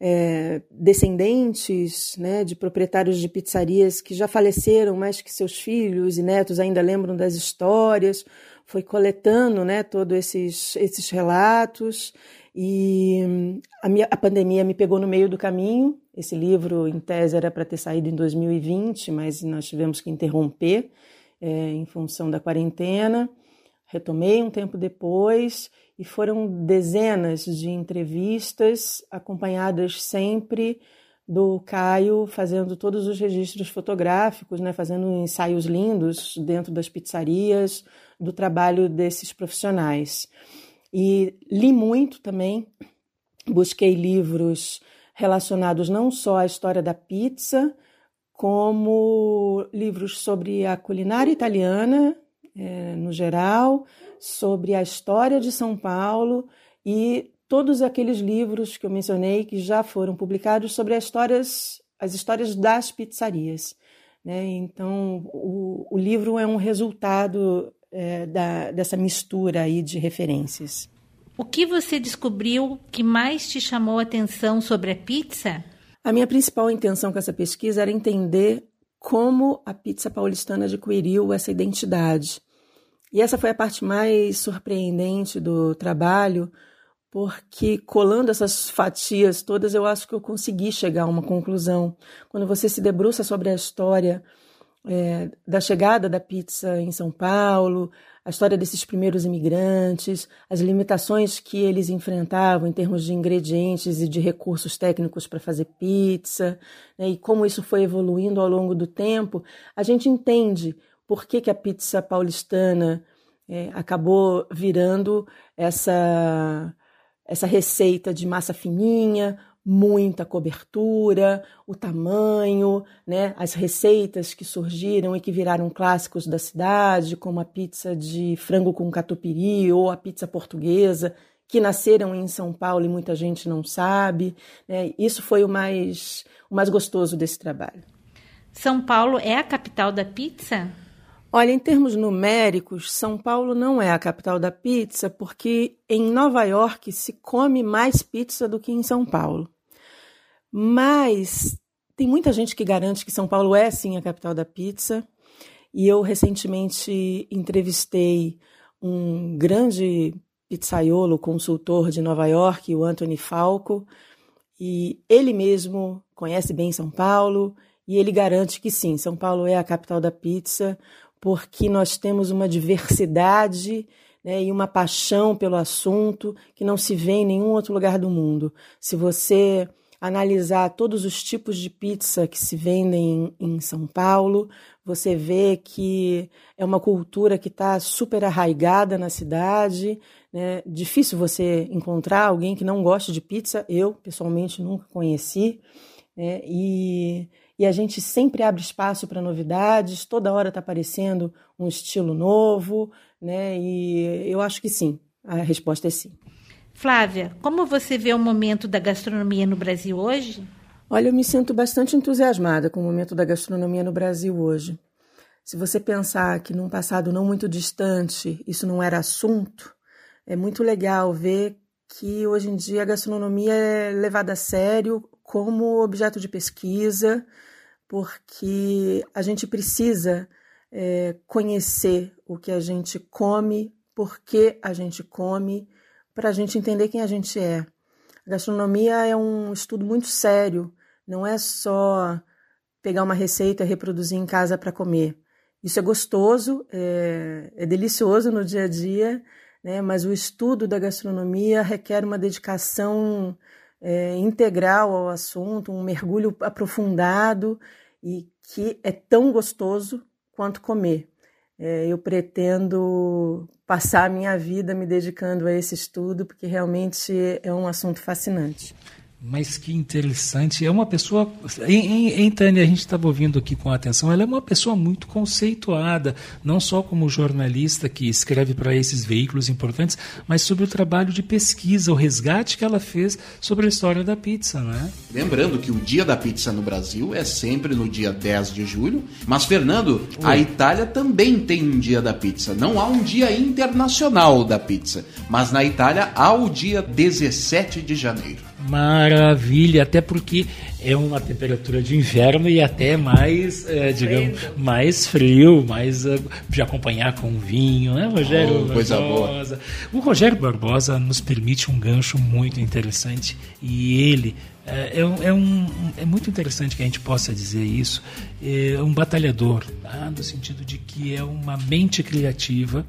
é, descendentes né, de proprietários de pizzarias que já faleceram, mas que seus filhos e netos ainda lembram das histórias. Foi coletando né, todos esses, esses relatos e a, minha, a pandemia me pegou no meio do caminho. Esse livro, em tese, era para ter saído em 2020, mas nós tivemos que interromper é, em função da quarentena. Retomei um tempo depois e foram dezenas de entrevistas, acompanhadas sempre do Caio fazendo todos os registros fotográficos, né, fazendo ensaios lindos dentro das pizzarias, do trabalho desses profissionais. E li muito também, busquei livros relacionados não só à história da pizza, como livros sobre a culinária italiana, é, no geral, sobre a história de São Paulo e todos aqueles livros que eu mencionei que já foram publicados sobre as histórias, as histórias das pizzarias. Né? Então, o, o livro é um resultado é, da, dessa mistura aí de referências. O que você descobriu que mais te chamou a atenção sobre a pizza? A minha principal intenção com essa pesquisa era entender como a pizza paulistana adquiriu essa identidade. E essa foi a parte mais surpreendente do trabalho, porque colando essas fatias todas, eu acho que eu consegui chegar a uma conclusão. Quando você se debruça sobre a história é, da chegada da pizza em São Paulo, a história desses primeiros imigrantes, as limitações que eles enfrentavam em termos de ingredientes e de recursos técnicos para fazer pizza, né, e como isso foi evoluindo ao longo do tempo, a gente entende por que, que a pizza paulistana é, acabou virando essa, essa receita de massa fininha, muita cobertura, o tamanho, né, as receitas que surgiram e que viraram clássicos da cidade, como a pizza de frango com catupiry ou a pizza portuguesa, que nasceram em São Paulo e muita gente não sabe. Né? Isso foi o mais, o mais gostoso desse trabalho. São Paulo é a capital da pizza? Olha, em termos numéricos, São Paulo não é a capital da pizza, porque em Nova York se come mais pizza do que em São Paulo. Mas tem muita gente que garante que São Paulo é sim a capital da pizza. E eu recentemente entrevistei um grande pizzaiolo, consultor de Nova York, o Anthony Falco, e ele mesmo conhece bem São Paulo e ele garante que sim, São Paulo é a capital da pizza, porque nós temos uma diversidade né, e uma paixão pelo assunto que não se vê em nenhum outro lugar do mundo. Se você analisar todos os tipos de pizza que se vendem em, São Paulo, você vê que é uma cultura que está super arraigada na cidade. Né? Difícil você encontrar alguém que não goste de pizza. Eu, pessoalmente, nunca conheci. Né? E, e a gente sempre abre espaço para novidades, toda hora está aparecendo um estilo novo. Né? E eu acho que sim, a resposta é sim. Flávia, como você vê o momento da gastronomia no Brasil hoje? Olha, eu me sinto bastante entusiasmada com o momento da gastronomia no Brasil hoje. Se você pensar que num passado não muito distante isso não era assunto, é muito legal ver que hoje em dia a gastronomia é levada a sério como objeto de pesquisa, porque a gente precisa é, conhecer o que a gente come, por que a gente come para a gente entender quem a gente é. A gastronomia é um estudo muito sério, não é só pegar uma receita e reproduzir em casa para comer. Isso é gostoso, é, é, delicioso no dia a dia, né? mas o estudo da gastronomia requer uma dedicação é, integral ao assunto, um mergulho aprofundado e que é tão gostoso quanto comer. É, eu pretendo passar a minha vida me dedicando a esse estudo, porque realmente é um assunto fascinante. Mas que interessante. É uma pessoa. Em, em, Tânia, a gente estava ouvindo aqui com atenção, ela é uma pessoa muito conceituada, não só como jornalista que escreve para esses veículos importantes, mas sobre o trabalho de pesquisa, o resgate que ela fez sobre a história da pizza, né? Lembrando que o dia da pizza no Brasil é sempre no dia 10 de julho, mas, Fernando, Oi. a Itália também tem um dia da pizza. Não há um dia internacional da pizza, mas na Itália há o dia 17 de janeiro. Maravilha, até porque é uma temperatura de inverno e até mais, é, digamos, mais frio, mais uh, de acompanhar com vinho, né, Rogério? Oh, coisa boa. O Rogério Barbosa nos permite um gancho muito interessante e ele é, é, um, é, muito interessante que a gente possa dizer isso. É um batalhador, tá? no sentido de que é uma mente criativa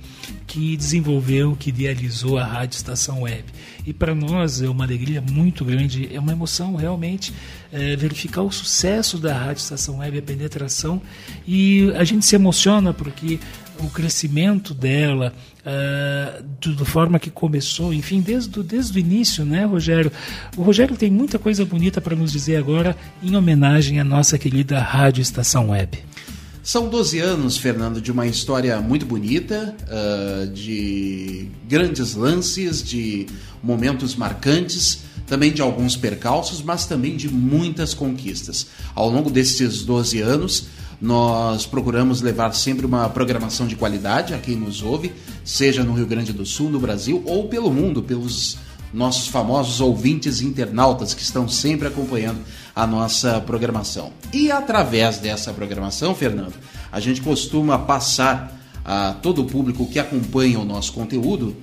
que desenvolveu, que idealizou a Rádio Estação Web. E para nós é uma alegria muito grande, é uma emoção realmente é, verificar o sucesso da Rádio Estação Web, a penetração. E a gente se emociona porque o crescimento dela, uh, forma que começou, enfim, desde, desde o início, né, Rogério? O Rogério tem muita coisa bonita para nos dizer agora em homenagem à nossa querida Rádio Estação Web. São 12 anos, Fernando, de uma história muito bonita, uh, de grandes lances, de momentos marcantes, também de alguns percalços, mas também de muitas conquistas. Ao longo desses 12 anos, nós procuramos levar sempre uma programação de qualidade a quem nos ouve, seja no Rio Grande do Sul, no Brasil ou pelo mundo, pelos nossos famosos ouvintes internautas que estão sempre acompanhando a nossa programação. E através dessa programação, Fernando, a gente costuma passar a todo o público que acompanha o nosso conteúdo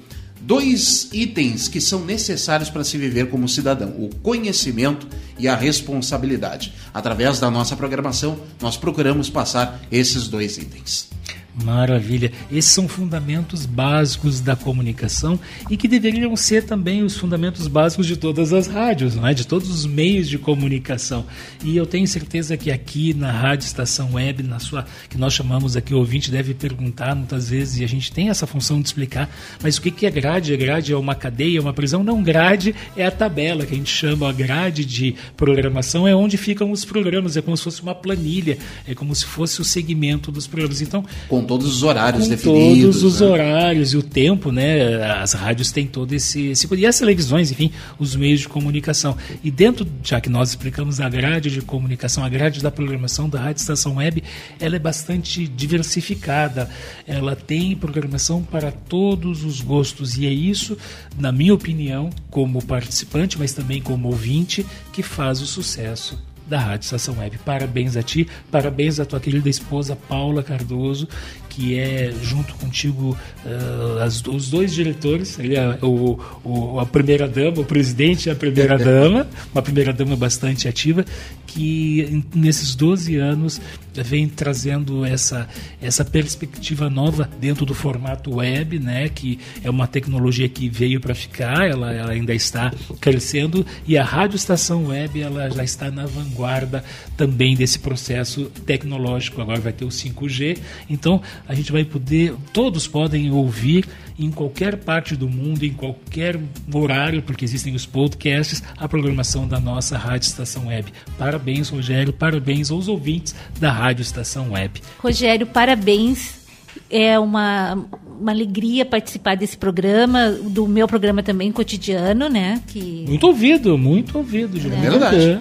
dois itens que são necessários para se viver como cidadão: o conhecimento e a responsabilidade. Através da nossa programação, nós procuramos passar esses dois itens. Maravilha. Esses são fundamentos básicos da comunicação e que deveriam ser também os fundamentos básicos de todas as rádios, não é? de todos os meios de comunicação. E eu tenho certeza que aqui na Rádio Estação Web, na sua que nós chamamos aqui, o ouvinte deve perguntar muitas vezes, e a gente tem essa função de explicar, mas o que é grade? A grade é uma cadeia, uma prisão? Não, grade é a tabela que a gente chama, a grade de programação é onde ficam os programas, é como se fosse uma planilha, é como se fosse o segmento dos programas. Então, com todos os horários com definidos. Todos os né? horários e o tempo, né? As rádios têm todo esse, esse. E as televisões, enfim, os meios de comunicação. E dentro, já que nós explicamos a grade de comunicação, a grade da programação da Rádio Estação Web, ela é bastante diversificada. Ela tem programação para todos os gostos. E é isso, na minha opinião, como participante, mas também como ouvinte, que faz o sucesso da Rádio Estação Web. Parabéns a ti, parabéns à tua querida esposa Paula Cardoso, que é junto contigo uh, as, os dois diretores, ele é o, o, a primeira dama, o presidente e a primeira dama, uma primeira dama bastante ativa, que nesses 12 anos vem trazendo essa, essa perspectiva nova dentro do formato web, né, que é uma tecnologia que veio para ficar, ela, ela ainda está crescendo e a rádio estação web ela já está na vanguarda também desse processo tecnológico. Agora vai ter o 5G, então a gente vai poder, todos podem ouvir em qualquer parte do mundo, em qualquer horário, porque existem os podcasts, a programação da nossa Rádio Estação Web. Parabéns, Rogério, parabéns aos ouvintes da Rádio Estação Web. Rogério, parabéns. É uma, uma alegria participar desse programa, do meu programa também cotidiano, né? Que... Muito ouvido, muito ouvido, Juliana. É verdade.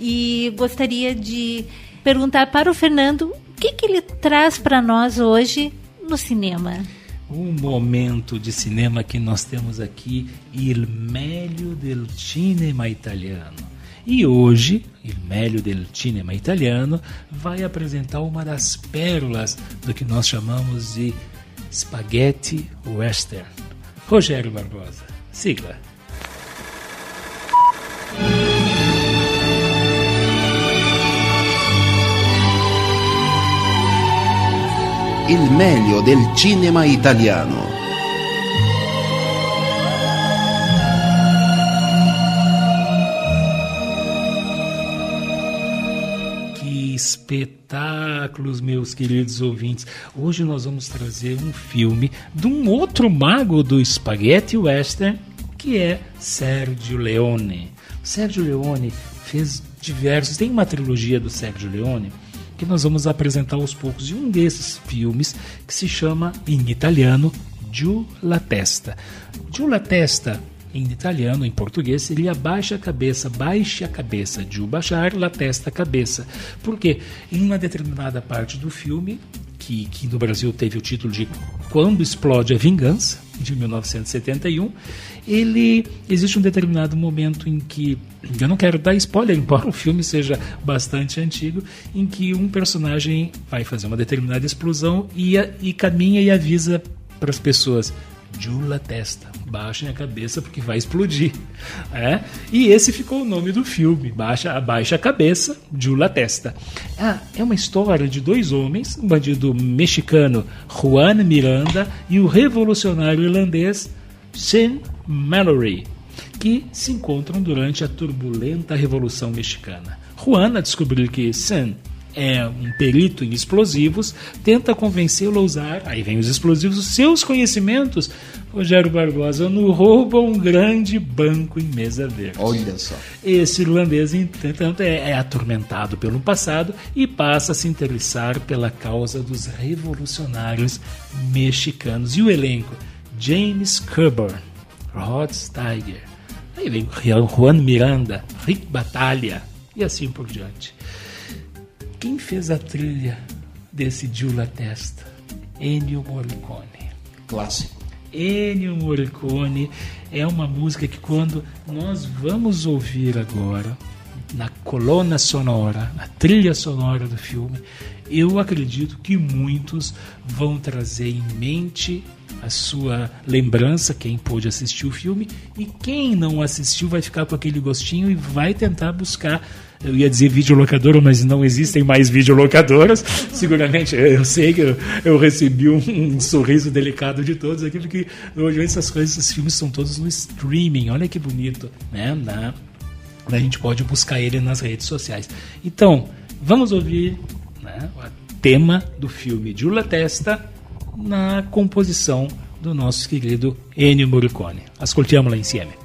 E gostaria de perguntar para o Fernando o que, que ele traz para nós hoje no cinema. Um momento de cinema que nós temos aqui, Il meglio del cinema italiano. E hoje, Il meglio del cinema italiano vai apresentar uma das pérolas do que nós chamamos de spaghetti western. Rogério Barbosa, sigla. Il meglio del cinema italiano. Que espetáculos, meus queridos ouvintes. Hoje nós vamos trazer um filme de um outro mago do Spaghetti Western, que é Sergio Leone. Sergio Leone fez diversos. Tem uma trilogia do Sergio Leone que nós vamos apresentar aos poucos. E um desses filmes que se chama, em italiano, Giù la testa. Giù la testa, em italiano, em português, seria baixa a cabeça, baixe a cabeça, Giù baixar, la testa, cabeça. Porque em uma determinada parte do filme, que, que no Brasil teve o título de Quando Explode a Vingança, de 1971, ele existe um determinado momento em que eu não quero dar spoiler, embora o filme seja bastante antigo, em que um personagem vai fazer uma determinada explosão e, e caminha e avisa para as pessoas Jula Testa, baixem a cabeça porque vai explodir. É? E esse ficou o nome do filme, Baixa, Baixa a Cabeça, Jula Testa. Ah, é uma história de dois homens, um bandido mexicano Juan Miranda e o revolucionário irlandês Sean Mallory, que se encontram durante a turbulenta Revolução Mexicana. Juan, a descobrir que Sean é um perito em explosivos, tenta convencê-lo a usar, aí vem os explosivos, os seus conhecimentos, Rogério Barbosa, no roubo a um grande banco em Mesa Verde. Olha só. Esse irlandês, entretanto, é, é atormentado pelo passado e passa a se interessar pela causa dos revolucionários mexicanos. E o elenco? James Coburn, Rod Steiger, aí vem Juan Miranda, Rick Batalha e assim por diante. Quem fez a trilha desse Giula Testa? Ennio Morricone. Clássico. Ennio Morricone é uma música que quando nós vamos ouvir agora na coluna sonora, na trilha sonora do filme, eu acredito que muitos vão trazer em mente a sua lembrança, quem pôde assistir o filme, e quem não assistiu vai ficar com aquele gostinho e vai tentar buscar. Eu ia dizer videolocadora, mas não existem mais videolocadoras. Seguramente, eu sei que eu, eu recebi um, um, sorriso delicado de todos aqui, porque hoje essas coisas, esses filmes são todos no streaming. Olha que bonito, né? Na, a gente pode buscar ele nas redes sociais. Então, vamos ouvir né, o tema do filme Giulia Testa na composição do nosso querido Ennio Morricone. Ascoltiamola insieme.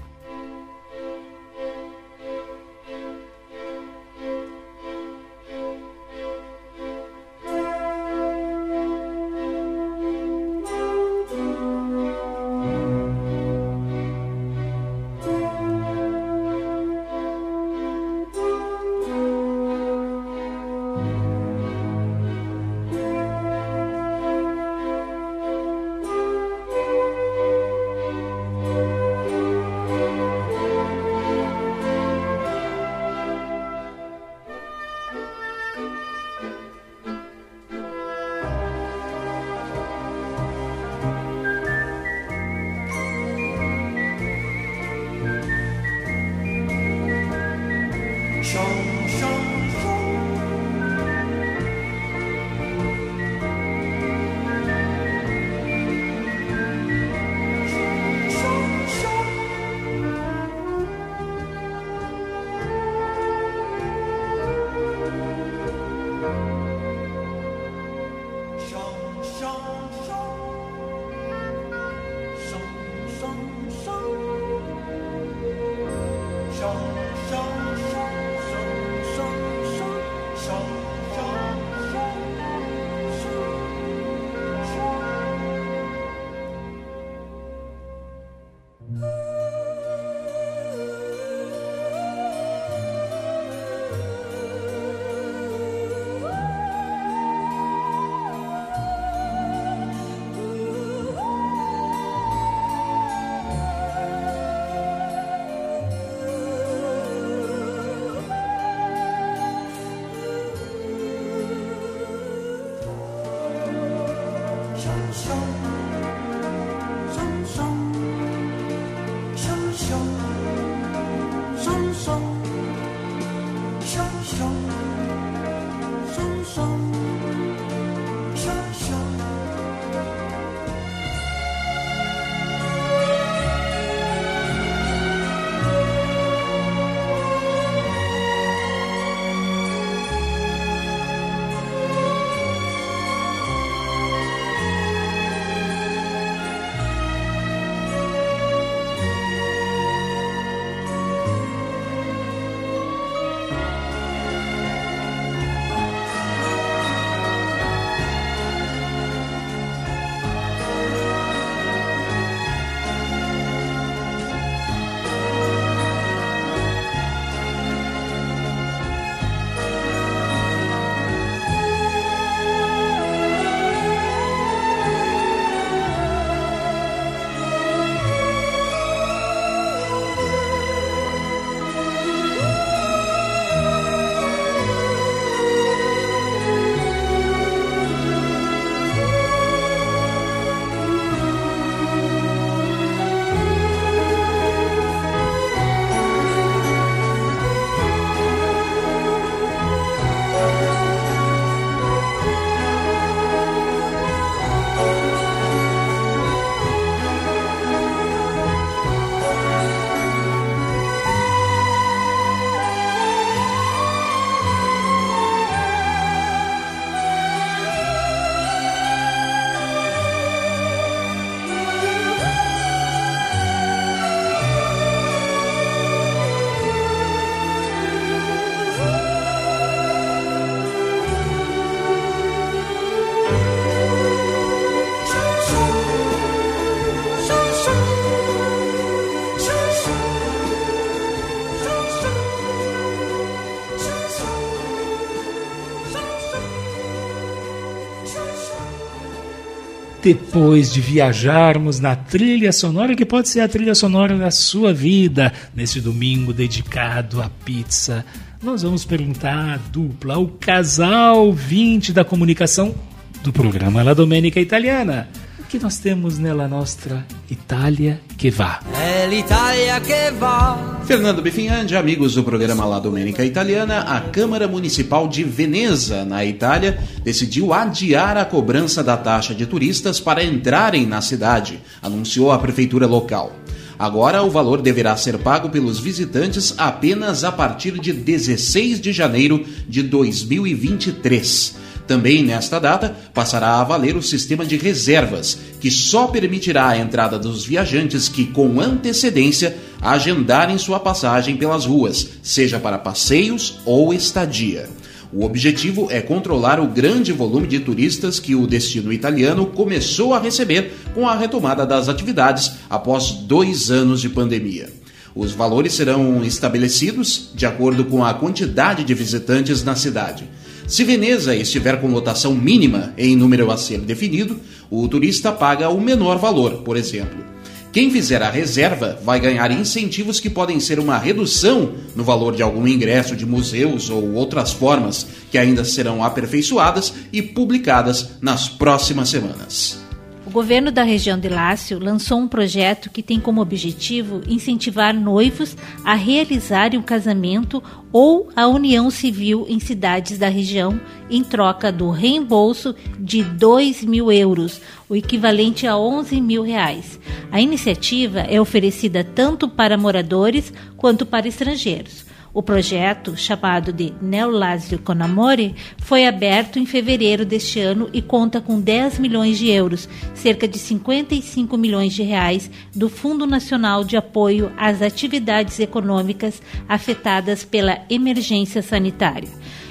Depois de viajarmos na trilha sonora, que pode ser a trilha sonora da sua vida, nesse domingo dedicado à pizza, nós vamos perguntar à dupla, ao casal 20 da comunicação do programa La Domenica Italiana. Que nós temos nela nossa Itália que vá. É l'Italia che va. Fernando Bifinhandi, amigos do programa La Domenica Italiana, a Câmara Municipal de Veneza, na Itália, decidiu adiar a cobrança da taxa de turistas para entrarem na cidade, anunciou a prefeitura local. Agora, o valor deverá ser pago pelos visitantes apenas a partir de 16 de janeiro de 2023. Também nesta data passará a valer o sistema de reservas, que só permitirá a entrada dos viajantes que, com antecedência, agendarem sua passagem pelas ruas, seja para passeios ou estadia. O objetivo é controlar o grande volume de turistas que o destino italiano começou a receber com a retomada das atividades após dois anos de pandemia. Os valores serão estabelecidos de acordo com a quantidade de visitantes na cidade. Se Veneza estiver com lotação mínima em número a ser definido, o turista paga o menor valor, por exemplo. Quem fizer a reserva vai ganhar incentivos que podem ser uma redução no valor de algum ingresso de museus ou outras formas que ainda serão aperfeiçoadas e publicadas nas próximas semanas. O governo da região de Lácio lançou um projeto que tem como objetivo incentivar noivos a realizarem o casamento ou a união civil em cidades da região em troca do reembolso de 2 mil euros, o equivalente a 11 mil reais. A iniciativa é oferecida tanto para moradores quanto para estrangeiros. O projeto, chamado de Neolásio Conamore, foi aberto em fevereiro deste ano e conta com 10 milhões de euros, cerca de 55 milhões de reais, do Fundo Nacional de Apoio às Atividades Econômicas afetadas pela emergência sanitária.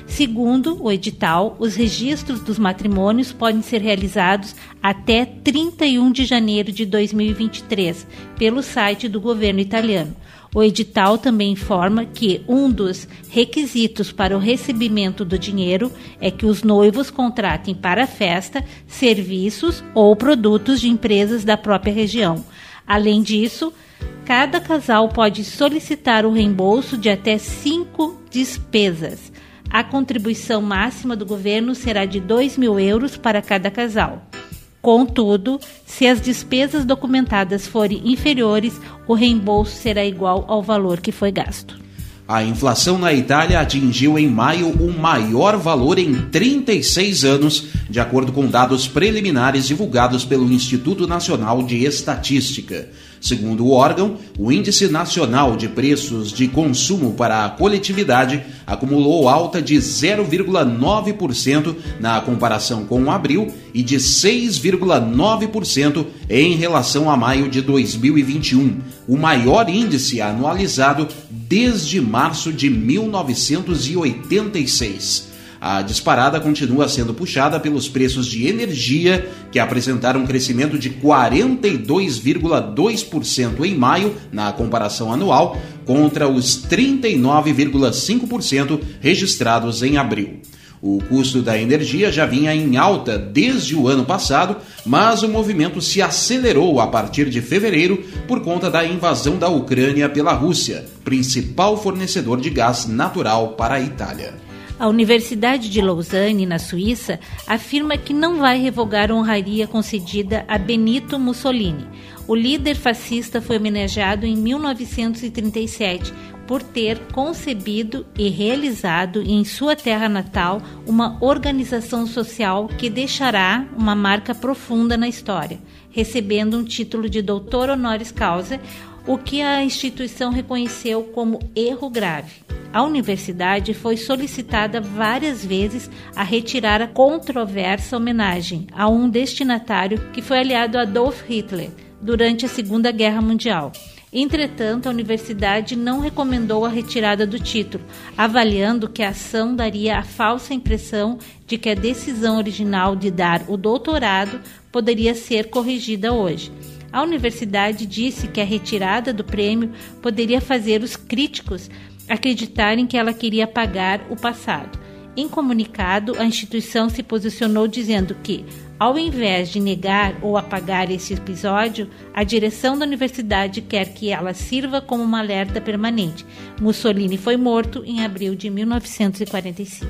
Segundo o edital, os registros dos matrimônios podem ser realizados até 31 de janeiro de 2023 pelo site do governo italiano. O edital também informa que um dos requisitos para o recebimento do dinheiro é que os noivos contratem para a festa serviços ou produtos de empresas da própria região. Além disso, cada casal pode solicitar o reembolso de até cinco despesas. A contribuição máxima do governo será de 2 mil euros para cada casal. Contudo, se as despesas documentadas forem inferiores, o reembolso será igual ao valor que foi gasto. A inflação na Itália atingiu em maio o maior valor em 36 anos, de acordo com dados preliminares divulgados pelo Instituto Nacional de Estatística. Segundo o órgão, o Índice Nacional de Preços de Consumo para a Coletividade acumulou alta de 0,9% na comparação com abril e de 6,9% em relação a maio de 2021, o maior índice anualizado desde março de 1986. A disparada continua sendo puxada pelos preços de energia, que apresentaram um crescimento de 42,2% em maio, na comparação anual, contra os 39,5% registrados em abril. O custo da energia já vinha em alta desde o ano passado, mas o movimento se acelerou a partir de fevereiro por conta da invasão da Ucrânia pela Rússia, principal fornecedor de gás natural para a Itália. A Universidade de Lausanne, na Suíça, afirma que não vai revogar a honraria concedida a Benito Mussolini. O líder fascista foi homenageado em 1937 por ter concebido e realizado em sua terra natal uma organização social que deixará uma marca profunda na história, recebendo um título de doutor honoris causa, o que a instituição reconheceu como erro grave. A universidade foi solicitada várias vezes a retirar a controversa homenagem a um destinatário que foi aliado a Adolf Hitler durante a Segunda Guerra Mundial. Entretanto, a universidade não recomendou a retirada do título, avaliando que a ação daria a falsa impressão de que a decisão original de dar o doutorado poderia ser corrigida hoje. A universidade disse que a retirada do prêmio poderia fazer os críticos acreditarem que ela queria apagar o passado. Em comunicado, a instituição se posicionou dizendo que, ao invés de negar ou apagar esse episódio, a direção da universidade quer que ela sirva como uma alerta permanente. Mussolini foi morto em abril de 1945.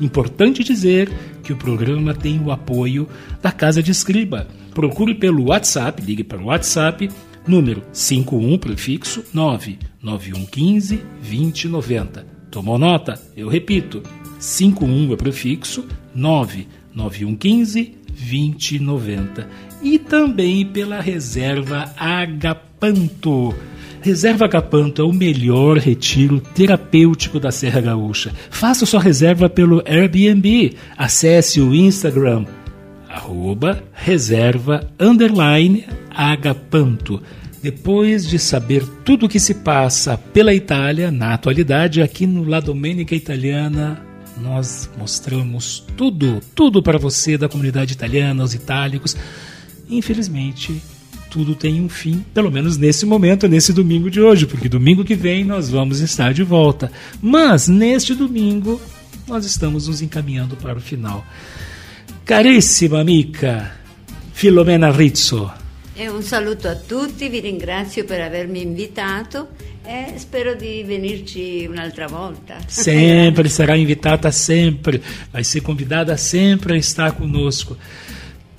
Importante dizer que o programa tem o apoio da Casa de Escriba, procure pelo WhatsApp, ligue para o WhatsApp, número 51 prefixo 99115 2090. Tomou nota? Eu repito, 51 é prefixo 99115 2090. E também pela reserva Agapanto. Reserva Agapanto é o melhor retiro terapêutico da Serra Gaúcha. Faça sua reserva pelo Airbnb. Acesse o Instagram arroba reserva underline agapanto. Depois de saber tudo o que se passa pela Itália, na atualidade, aqui no La Domenica Italiana, nós mostramos tudo, tudo para você da comunidade italiana, os itálicos. Infelizmente, tudo tem um fim, pelo menos nesse momento, nesse domingo de hoje, porque domingo que vem nós vamos estar de volta. Mas neste domingo nós estamos nos encaminhando para o final. Carissima amica Filomena Rizzo. E un saluto a tutti, vi ringrazio per avermi invitato e spero di venirci un'altra volta. Sempre será invitada, sempre. Vai ser convidada sempre a estar conosco.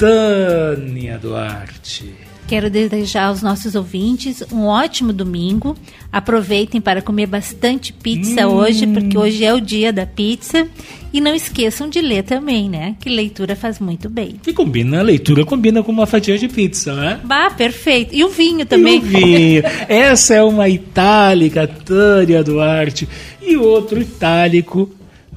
Tânia Duarte. Quero desejar aos nossos ouvintes um ótimo domingo. Aproveitem para comer bastante pizza Hum. hoje, porque hoje é o dia da pizza. E não esqueçam de ler também, né? Que leitura faz muito bem. E combina, a leitura combina com uma fatia de pizza, né? Bah, perfeito. E o vinho também. E o vinho. Essa é uma itálica, Tânia Duarte. E outro itálico,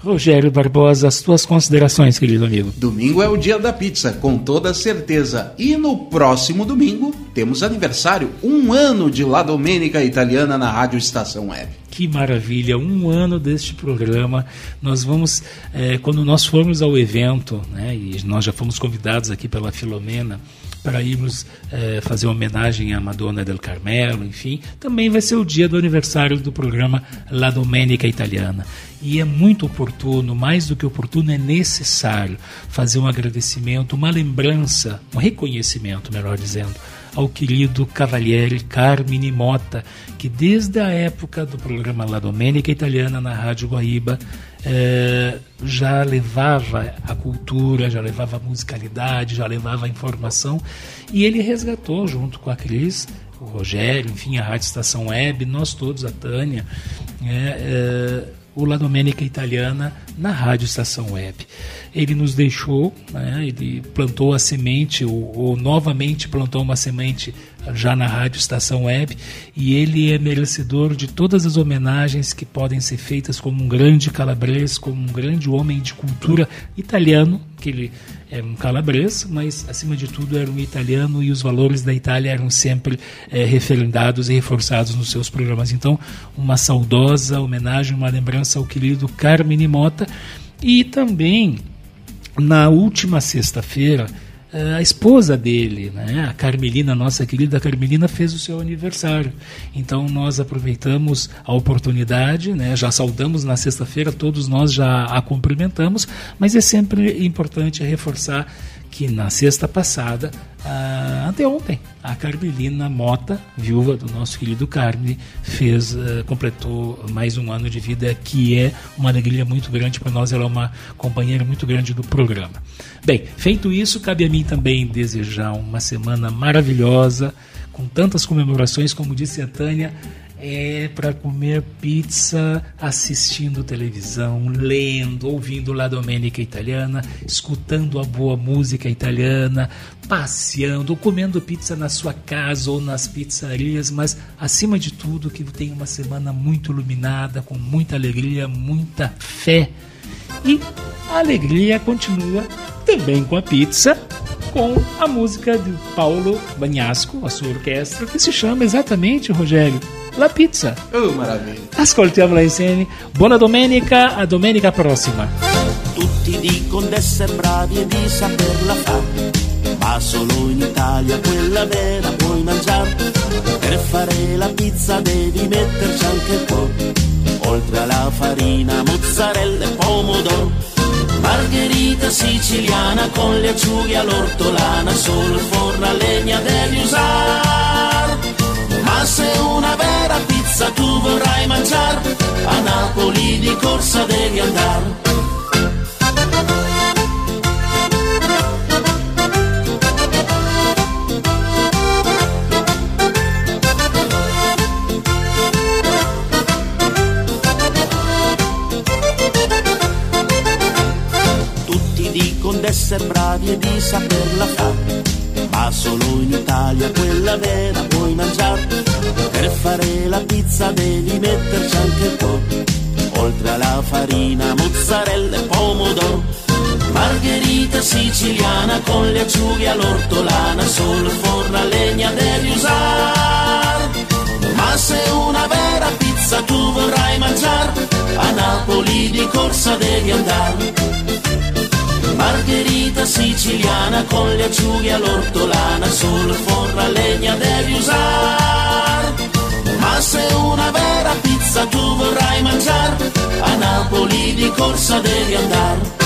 Rogério Barbosa. As tuas considerações, querido amigo. Domingo é o dia da pizza, com toda certeza. E no próximo domingo temos aniversário, um ano de La Domenica Italiana na Rádio Estação Web. Que maravilha, um ano deste programa. Nós vamos, eh, quando nós formos ao evento, né, e nós já fomos convidados aqui pela Filomena para irmos eh, fazer homenagem à Madonna del Carmelo, enfim, também vai ser o dia do aniversário do programa La Domenica Italiana. E é muito oportuno, mais do que oportuno, é necessário fazer um agradecimento, uma lembrança, um reconhecimento, melhor dizendo, ao querido Cavaliere Carmine Mota, que desde a época do programa La Domenica Italiana na Rádio Guaíba eh, já levava a cultura, já levava a musicalidade, já levava a informação e ele resgatou junto com a Cris, o Rogério, enfim, a Rádio Estação Web, nós todos, a Tânia, eh, o La Domenica Italiana na Rádio Estação Web. Ele nos deixou, né, ele plantou a semente, ou, ou novamente plantou uma semente já na Rádio Estação Web, e ele é merecedor de todas as homenagens que podem ser feitas como um grande calabrês, como um grande homem de cultura italiano, que ele é um calabrês, mas acima de tudo era um italiano e os valores da Itália eram sempre eh, referendados e reforçados nos seus programas. Então, uma saudosa homenagem, uma lembrança ao querido Carmine Mota e também na última sexta-feira a esposa dele, né, a Carmelina, nossa querida Carmelina, fez o seu aniversário. Então nós aproveitamos a oportunidade, né, já saudamos na sexta-feira, todos nós já a cumprimentamos, mas é sempre importante reforçar que na sexta passada, ah, anteontem, a Carmelina Mota, viúva do nosso querido Carme, fez, ah, completou mais um ano de vida, que é uma alegria muito grande para nós, ela é uma companheira muito grande do programa. Bem, feito isso, cabe a mim também desejar uma semana maravilhosa, com tantas comemorações, como disse a Tânia, é para comer pizza assistindo televisão, lendo, ouvindo La Domenica Italiana, escutando a boa música italiana, passeando, comendo pizza na sua casa ou nas pizzarias, mas acima de tudo que tenha uma semana muito iluminada, com muita alegria, muita fé. E a alegria continua também com a pizza, com a música de Paulo Bagnasco, a sua orquestra, que se chama exatamente, Rogério, La Pizza. Oh, maravilha. Ascoltiamola insieme. Buona domenica, a domenica prossima. Tutti dicono d'essere bravi e di saperla fare, ma solo in Italia quella vera puoi mangiare. Per fare la pizza devi metterci anche il po', oltre alla farina, mozzarella e pomodoro. Margherita siciliana con le acciughe all'ortolana, solo il forno a legna devi usare. Se una vera pizza tu vorrai mangiare, a Napoli di corsa devi andare. D'essere bravi e di saperla fare. Ma solo in Italia quella vera puoi mangiare. Per fare la pizza devi metterci anche un po'. Oltre alla farina, mozzarella e pomodoro. Margherita siciliana con le acciughe all'ortolana, solo il forno a legna devi usare. Ma se una vera pizza tu vorrai mangiare, a Napoli di corsa devi andare. Margherita siciliana con le acciughe all'ortolana, solo il forno a legna devi usare. Ma se una vera pizza tu vorrai mangiare, a Napoli di corsa devi andare.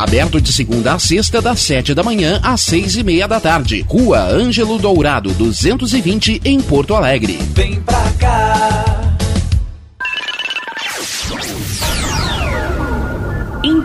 Aberto de segunda a sexta, das 7 da manhã às 6 e meia da tarde. Rua Ângelo Dourado, 220, em Porto Alegre. Vem pra cá.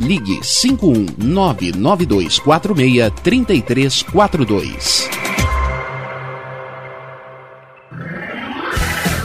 ligue 51992463342.